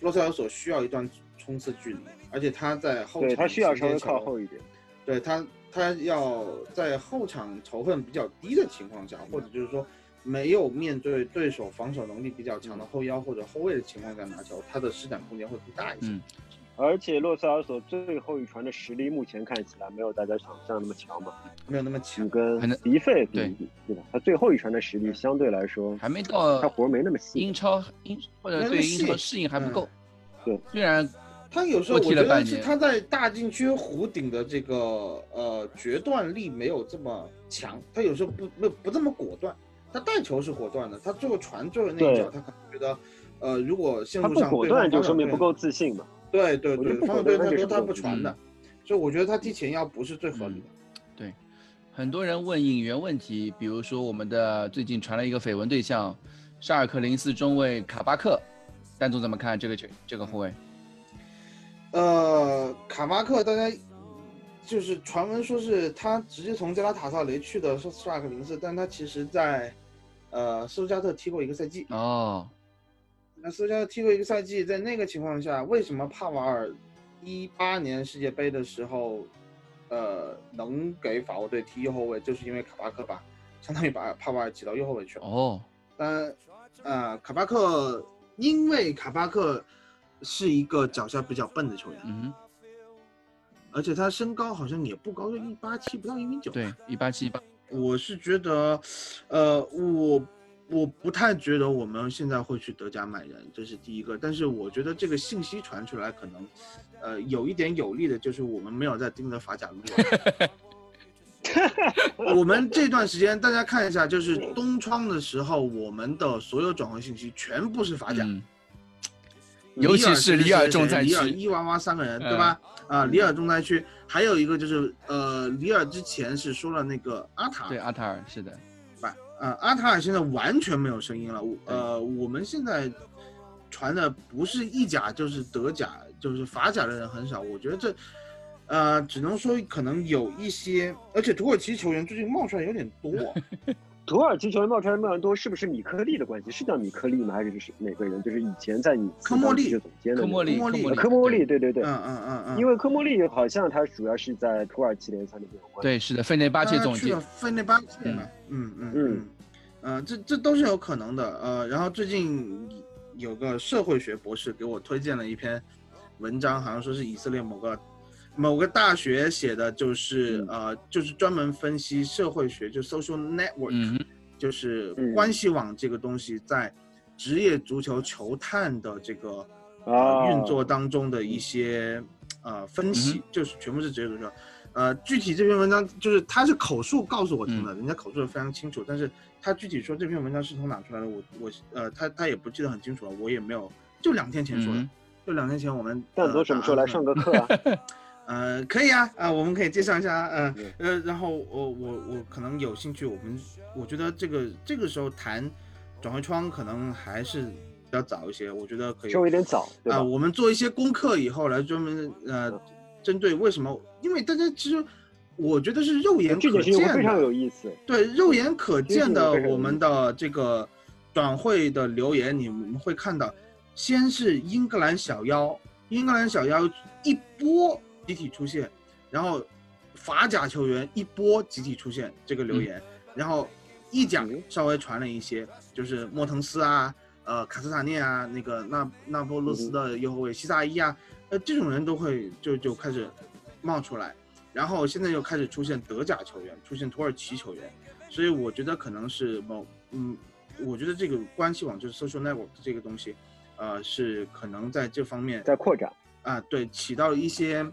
洛塞尔索需要一段冲刺距离，而且他在后场对他需要稍微靠后一点。对他，他要在后场仇恨比较低的情况下，或者就是说没有面对对手防守能力比较强的后腰或者后卫的情况下拿球，他的施展空间会更大一些。嗯而且洛塞尔索最后一传的实力，目前看起来没有大家想象那么强嘛。没有那么你强。跟迪费比对对吧？他最后一传的实力相对来说，还没到他活没那么细英。超英或者对英超适应还不嗯够。对，虽然他有时候我觉得是他在大禁区弧顶的这个呃决断力没有这么强，他有时候不不不这么果断。他带球是果断的，他最后传最后那一脚，他可能觉得，呃，如果线路上对方果断就说明不够自信嘛。对对对，我觉得不防守果断那就是队他说他不传的，所以我觉得他踢前腰不是最合理的。对，很多人问引援问题，比如说我们的最近传了一个绯闻对象，沙尔克零四中卫卡巴克，丹总怎么看这个球这个后卫？呃，卡巴克，大家就是传闻说是他直接从加拉塔萨雷去的是沙尔克零四，但他其实在呃斯图加特踢过一个赛季。哦，那斯图加特踢过一个赛季，在那个情况下，为什么帕瓦尔一八年世界杯的时候，呃，能给法国队踢右后卫，就是因为卡巴克把相当于把帕瓦尔挤到右后卫去了。哦，但呃，卡巴克因为卡巴克是一个脚下比较笨的球员，嗯而且他身高好像也不高，就一八七，不到一米九。哼，对，一八七八，我是觉得，呃，我我不太觉得我们现在会去德甲买人，这是第一个。但是我觉得这个信息传出来，可能，呃，有一点有利的就是我们没有在盯着法甲路。我们这段时间大家看一下，就是东窗的时候，我们的所有转会信息全部是法甲。尤其是里尔重灾区里尔、伊娃娃三个人，对嗯吧？啊，里尔重灾区，还有一个就是呃，里尔之前是说了那个阿塔对，阿塔尔是的，吧？呃，阿塔尔现在完全没有声音了。我呃，我们现在传的不是意甲就是德甲，就是法甲的人很少。我觉得这呃，只能说可能有一些，而且土耳其球员最近冒出来有点多。土耳其球员冒出来那么多，是不是米克利的关系？是叫米克利吗？还是是哪个人？就是以前在你科莫利总监的科莫利，科莫利对对对。嗯嗯嗯嗯，因为科莫利好像他主要是在土耳其联赛里面有关系。对，是的，费内巴切总监去了，费内巴切嘛，嗯嗯嗯，呃，这这都是有可能的。呃，然后最近有个社会学博士给我推荐了一篇文章，好像说是以色列某个某个大学写的，就是、嗯。呃，就是专门分析社会学，就 social network，、嗯，就是嗯。关系网这个东西在职业足球球探的这个呃啊。运作当中的一些呃分析，嗯就是全部是职业足球。呃，具体这篇文章就是他是口述告诉我听嗯。的，人家口述的非常清楚，但是他具体说这篇文章是从哪出来的，我我呃他他也不记得很清楚了，我也没有，就两天前说的，嗯就两天前我们但总什么时候来上个？个课啊？呃，可以啊，啊、我们可以介绍一下，呃嗯呃，然后我我我可能有兴趣，我们我觉得这个这个时候谈转会窗可能还是比较早一些，我觉得可以稍微有点早，啊、吧？我们做一些功课以后来专门呃，针对为什么？因为大家其实我觉得是肉眼可见非常的，有意思。对肉眼可见的我们的这个转会的留言，你们会看到，先是英格兰小妖，英格兰小妖一波集体出现，然后法甲球员一波集体出现这个留言，然后意甲嗯。稍微传了一些，就是莫腾斯啊，呃卡斯塔涅啊，那个那那不勒斯的右后卫西萨伊啊，呃这种人都会就就开始冒出来，然后现在又开始出现德甲球员，出现土耳其球员，所以我觉得可能是某嗯，我觉得这个关系网就是 social network 这个东西，呃是可能在这方面在扩展，啊，对，起到一些，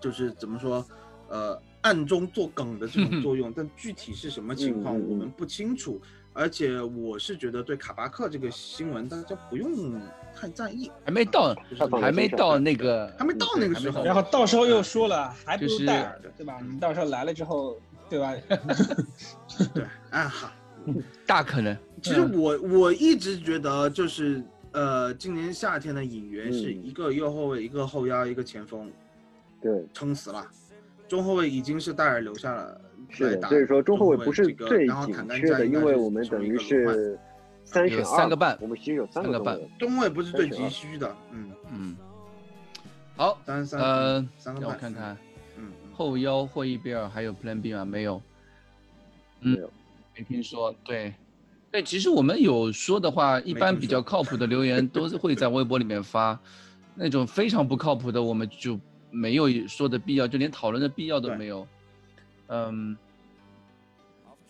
就是怎么说，呃，暗中做梗的这种 作用，但具体是什么情况我们不清楚。而且我是觉得对卡巴克这个新闻，大家不用太在意，还没到，还没到那个，还没到那个时候然后到时候又说了，还不是如戴尔对，对吧？你到时候来了之后，对吧？对，啊好。大可能，其实我我一直觉得就是呃，今年夏天的引援是嗯一个右后卫，一个后腰，一个前锋，对，撑死了。中后卫已经是戴尔留下了是的。所以说中后卫不是这个最然后紧缺的，因为我们等于是三三个半我们其实有三三个半中卫不是最急需的，嗯，嗯，好，三三呃嗯，三个半，让我看看嗯，嗯，后腰霍伊比尔还有 Plan B 吗？没有，嗯没有，没听说。对，对，其实我们有说的话，一般比较靠谱的留言都是会在微博里面发。那种非常不靠谱的，我们就没有说的必要，就连讨论的必要都没有。嗯，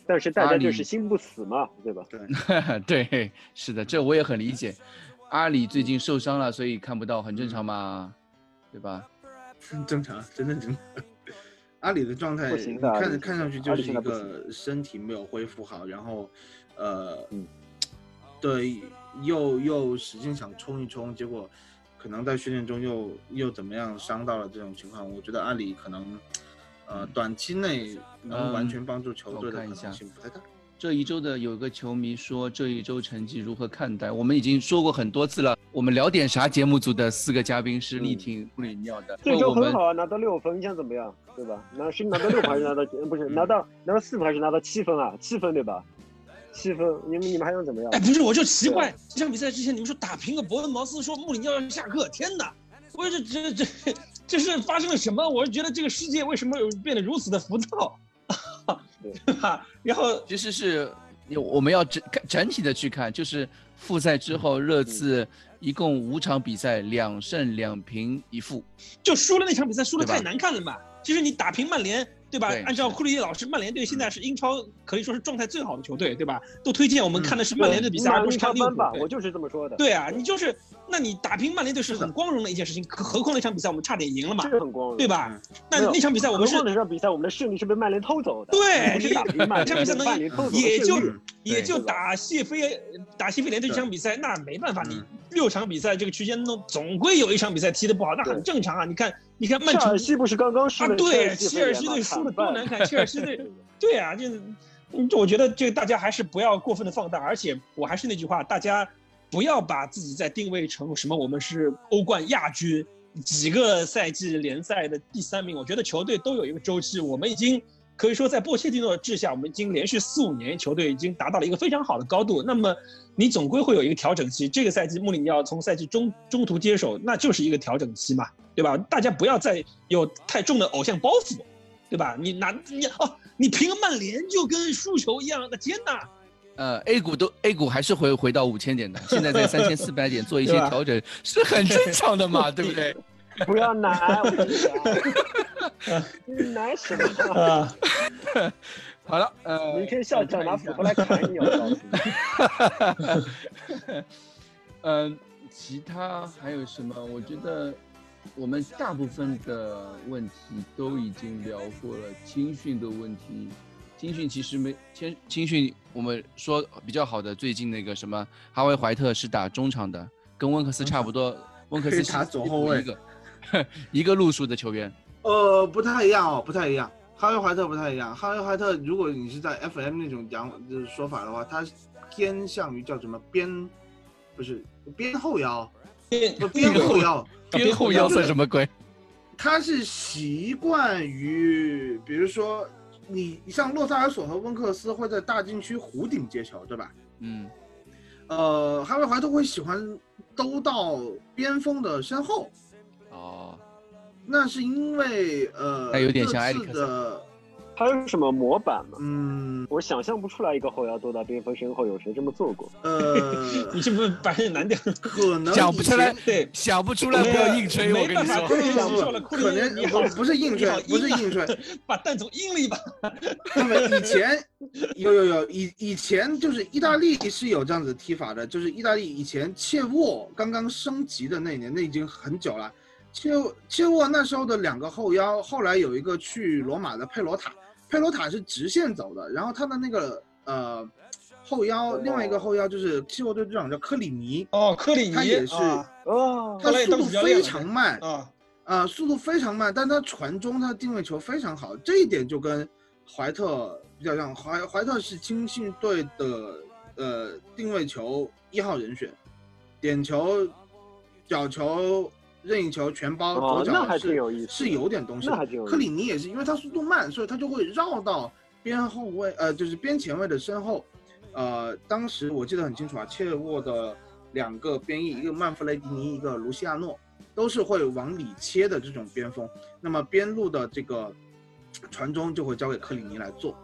但是大家就是心不死嘛，对吧？对，对是的，这我也很理解。阿里最近受伤了，所以看不到，很正常嘛，对吧？正常，真的正常。阿里的状态，不行的阿里看看上去就是一个身体没有恢复好，然后，呃，嗯对，又又使劲想冲一冲，结果可能在训练中又又怎么样伤到了这种情况，我觉得阿里可能，呃，短期内能完嗯全帮助球队的可看一下能性不太大。这一周的有个球迷说这一周成绩如何看待？我们已经说过很多次了。我们聊点啥？节目组的四个嘉宾是力嗯挺穆里尼奥的，这周很好啊，拿到六分，你想怎么样，对吧？拿是拿到六分还是拿到呃 不是拿到拿到四分还是拿到七分啊？七分对吧？七分，你们你们还想怎么样哎，？不是，我就奇怪，这场比赛之前你们说打平了伯恩茅斯，说穆里尼奥要下课，天哪！我这这这这是发生了什么？我是觉得这个世界为什么有变得如此的浮躁，对吧？然后其实是我们要整看整体的去看，就是复赛之后热刺一共五场比赛两胜两平一负，就输了那场比赛，输的太难看了嘛。其实你打平曼联，对吧？对按照是库里老师，曼联队现在是英超可以说是状态最好的球队，对吧？都推荐我们看的是曼联的比赛，而不是看利物浦吧，我就是这么说的。对啊，你就是，那你打平曼联队是很光荣的一件事情，可何况那场比赛我们差点赢了嘛，这很光荣，对？吧？那那场比赛我们是那场比赛我们的胜利是被曼联偷走的，对不是打平曼联，这场比赛能曼联偷走的也就也就打谢菲打谢菲联这场比赛，那没办法，你嗯六场比赛这个区间中总归有一场比赛踢得不好，那很正常啊。你看，你看曼切尔城西不是刚刚输啊，了对，切切尔西队输的多难看，切尔西队，对啊，就我觉得这个大家还是不要过分的放大，而且我还是那句话，大家不要把自己再定位成什么我们是欧冠亚军，几个赛季联赛的第三名，我觉得球队都有一个周期，我们已经可以说在波切蒂诺的治下，我们已经连续四五年球队已经达到了一个非常好的高度，那么你总归会有一个调整期，这个赛季穆里尼奥从赛季中中途接手，那就是一个调整期嘛，对吧？大家不要再有太重的偶像包袱，对吧？你拿你哦，你平了曼联就跟输球一样，那天哪！呃，A 股都 A 股还是回回到五千点的，现在在三千四百点做一些 调整是很正常的嘛，对不对？不要奶，我跟你讲，你奶什么？啊，好了，呃，明天校长拿斧头来砍你，我告诉你。嗯，其他还有什么？我觉得我们大部分的问题都已经聊过了。青训的问题，青训其实没青青训，我们说比较好的，最近那个什么哈维怀特是打中场的，跟温克斯差不多。温克斯是打左后卫一个 一个路数的球员。呃，不太一样哦，不太一样。哈维怀特不太一样。哈维怀特，如果你是在 FM 那种讲就是说法的话，他偏向于叫什么边，不是边后腰，边边后腰，边后腰算什么鬼？他是习惯于，比如说你像洛萨尔索和温克斯会在大禁区弧顶接球，对吧？嗯，呃，哈维怀特会喜欢兜到边锋的身后，哦，那是因为呃，他有点像埃这里克森次的，还有什么模板吗？嗯，我想象不出来一个后腰坐到边锋身后有谁这么做过。呃，你是不是把人难掉？可能想不出来对，想不出来不要硬吹，我跟你说。可能你好不不是硬吹，不是硬吹，把蛋总硬了一把。那么以前有有有以以前就是意大利是有这样子踢法的，就是意大利以前切沃刚刚升级的那年，那已经很久了。切切沃那时候的两个后腰，后来有一个去罗马的佩罗塔，佩罗塔是直线走的，然后他的那个呃后腰，另外一个后腰就是切沃队队长叫科里尼，哦，科里尼他也是啊哦，他速度非常慢，啊，啊、速度非常慢，但他传中他定位球非常好，这一点就跟怀特比较像。怀怀特是青训队的呃定位球一号人选，点球、角球、任意球全包，左脚是挺有是有点东西克里尼也是，因为他速度慢，所以他就会绕到边后卫，呃，就是边前卫的身后。呃，当时我记得很清楚啊，切沃的两个边翼，一个曼弗雷迪尼，一个卢西亚诺，都是会往里切的这种边锋。那么边路的这个传中就会交给克里尼来做，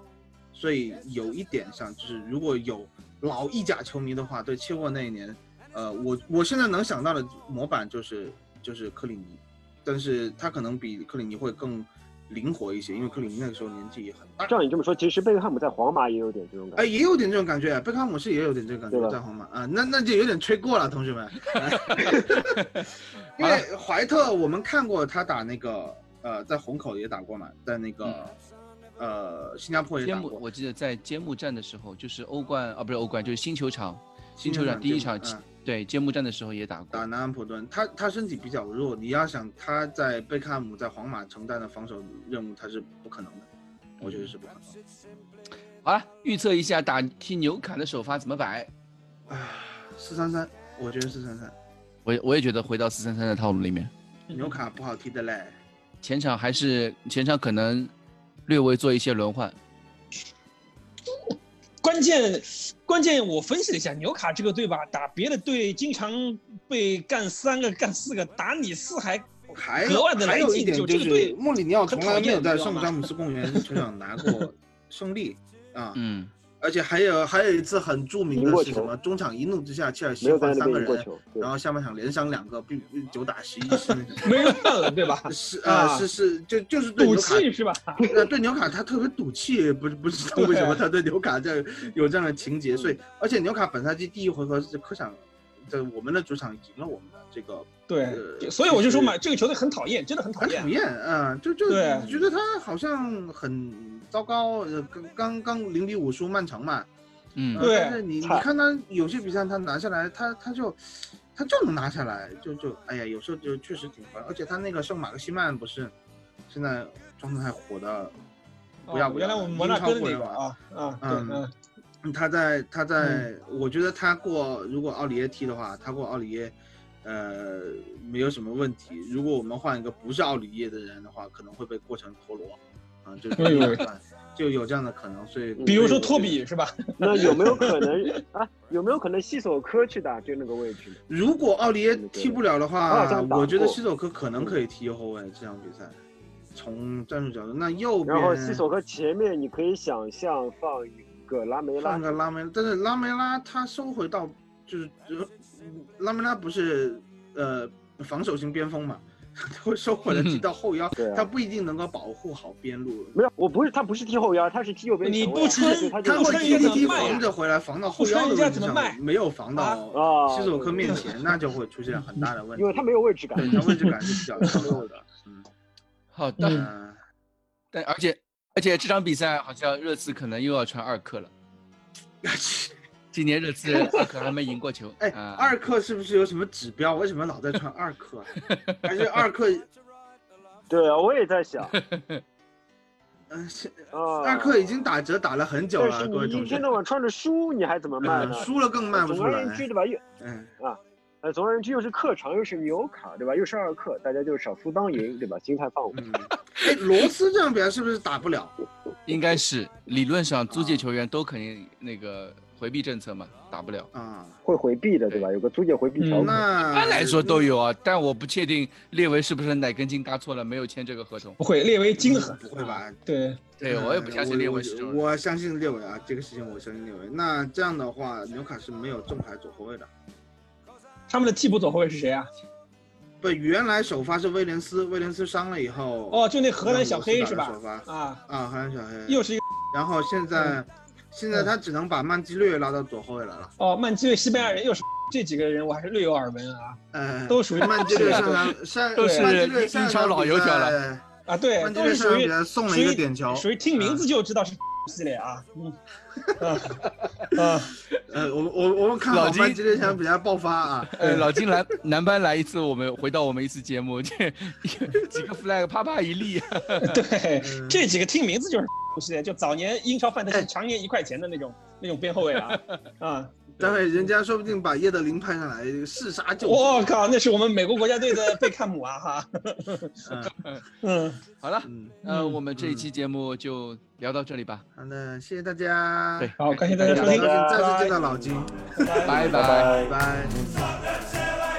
所以有一点像，就是如果有老意甲球迷的话，对切沃那一年，呃，我我现在能想到的模板就是就是克里尼，但是他可能比克里尼会更灵活一些，因为克里尼那个时候年纪也很大。照你这么说，其实贝克汉姆在皇马也有点这种感觉哎，也有点这种感觉，贝克汉姆是也有点这种感觉，在皇马啊，那那就有点吹过了，同学们。因为怀特，我们看过他打那个呃，在虹口也打过嘛，在那个、呃新加坡也，打过。我记得在揭幕战的时候，就是欧冠啊，不是欧冠，就是新球场，新新球球场第一场对揭幕战的时候也打过打。南安普顿，他他身体比较弱，你要想他在贝克汉姆在皇马承担的防守任务，他是不可能的，我觉得是不可能。好了，预测一下打踢纽卡的首发怎么摆？啊，四三三，我觉得四三三，我我也觉得回到四三三的套路里面，纽卡不好踢的嘞。前场还是前场可能略微做一些轮换。关键关键，我分析了一下纽卡这个队吧，打别的队经常被干三个干四个，打你四还还格外的来劲就这个队穆里尼奥从来没有在圣詹姆斯公园球场拿过胜利啊，嗯，而且还有还有一次很著名的是什么？中场一怒之下，切尔西换三个人，然后下半场连伤两个，并九打十一 是那种。没了，对吧？是啊呃是是就就是对赌纽卡气是吧？呃，对纽卡他特别赌气，不是不知道为什么他对纽卡这样有这样的情节，所以而且纽卡本赛季第一回合是客场，在我们的主场赢了我们的这个，对，呃所以我就说嘛，这个球队很讨厌，真的很讨厌很讨。厌，嗯、就就对觉得他好像很糟糕，呃，刚刚刚零比五输曼城嘛，嗯呃对但是你你看他有些比赛他拿下来，他他就他就能拿下来，就就哎呀，有时候就确实挺烦，而且他那个圣马克西曼不是现在状态火的不要哦原来不要的，我们摩纳哥的英超过人那个啊啊，嗯嗯，嗯他在他在，嗯我觉得他过如果奥里耶踢的话，他过奥里耶，呃，没有什么问题。如果我们换一个不是奥里耶的人的话，可能会被过成陀螺，啊，就哎呦就有这样的可能。所以，比如说托比是吧？那有没有可能 啊？有没有可能西索科去打就那个位置？如果奥里耶踢不了的话我觉得过西索科可能可以踢右后卫这场比赛。从战术角度，那右边然后西索科前面你可以想象放一个拉梅拉放，个拉梅，但是拉梅拉他收回到就是呃拉梅拉不是呃防守型边锋嘛，他会收回来踢到后腰，他不一定能够保护好边路。没有，我不是他不是踢后腰，他是踢右边你不穿对他会踢踢踢防着回来，防到后腰的位置上没有防到啊，西索科面前，那就会出现很大的问题。因为他没有位置感，对他位置感是比较弱 的。嗯好的。但而且而且这场比赛好像热刺可能又要穿二克了。今年热刺二克还没赢过球。哎，啊二克是不是有什么指标？为什么老在穿二克啊？还是二克？对啊，我也在想嗯，是啊，二克已经打折打了很久但了，是你一各位同学天。到晚穿着输，你还怎么卖？输了更卖不出来总而言。之，对吧？又嗯，呃，总而言之，又是客场，又是纽卡，对吧？又是二克，大家就少输当赢，对吧？心态放稳。嗯，哎，罗斯这样表现是不是打不了？应该是理论上租借球员都肯定那个回避政策嘛，打不了。啊，会回避的，对吧？有个租借回避条嗯款。那一般来说都有啊，但我不确定列维是不是哪根筋搭错了，没有签这个合同。不会，列维金狠，不会吧？对，对我也不相信列维是这。我我相信列维啊，这个事情我相信列维。那这样的话，纽卡是没有正牌左后卫的。他们的替补左后卫是谁啊？不，原来首发是威廉斯，威廉斯伤了以后，哦，就那荷兰小黑是吧首？发啊，啊，荷兰小黑。又是一个然后现在，嗯现在他只能把曼基略拉到左后卫来了。哦，曼基略西班牙人，又是这几个人，我还是略有耳闻啊嗯，都属于曼基略上都是英超老油条了啊，对，都是属于送了一个点球，属于听名字就知道是系列啊，嗯，啊啊，呃，我我我们看老金曼基略这场比较爆发啊！呃，老金来男班来一次，我们回到我们一次节目，这几个 flag 啪啪一立，对嗯，这几个听名字就是系列，就早年英超范特哎。西常年一块钱的那种那种边后卫啊，啊，待会人家说不定把叶德林派上来弑杀就我靠，那是我们美国国家队的贝克汉姆啊哈，嗯。嗯，好了，嗯，呃，嗯我们这一期节目就聊到这里吧，好的，谢谢大家。对，好，感谢大家收听，再次见到老金，拜拜拜。拜拜。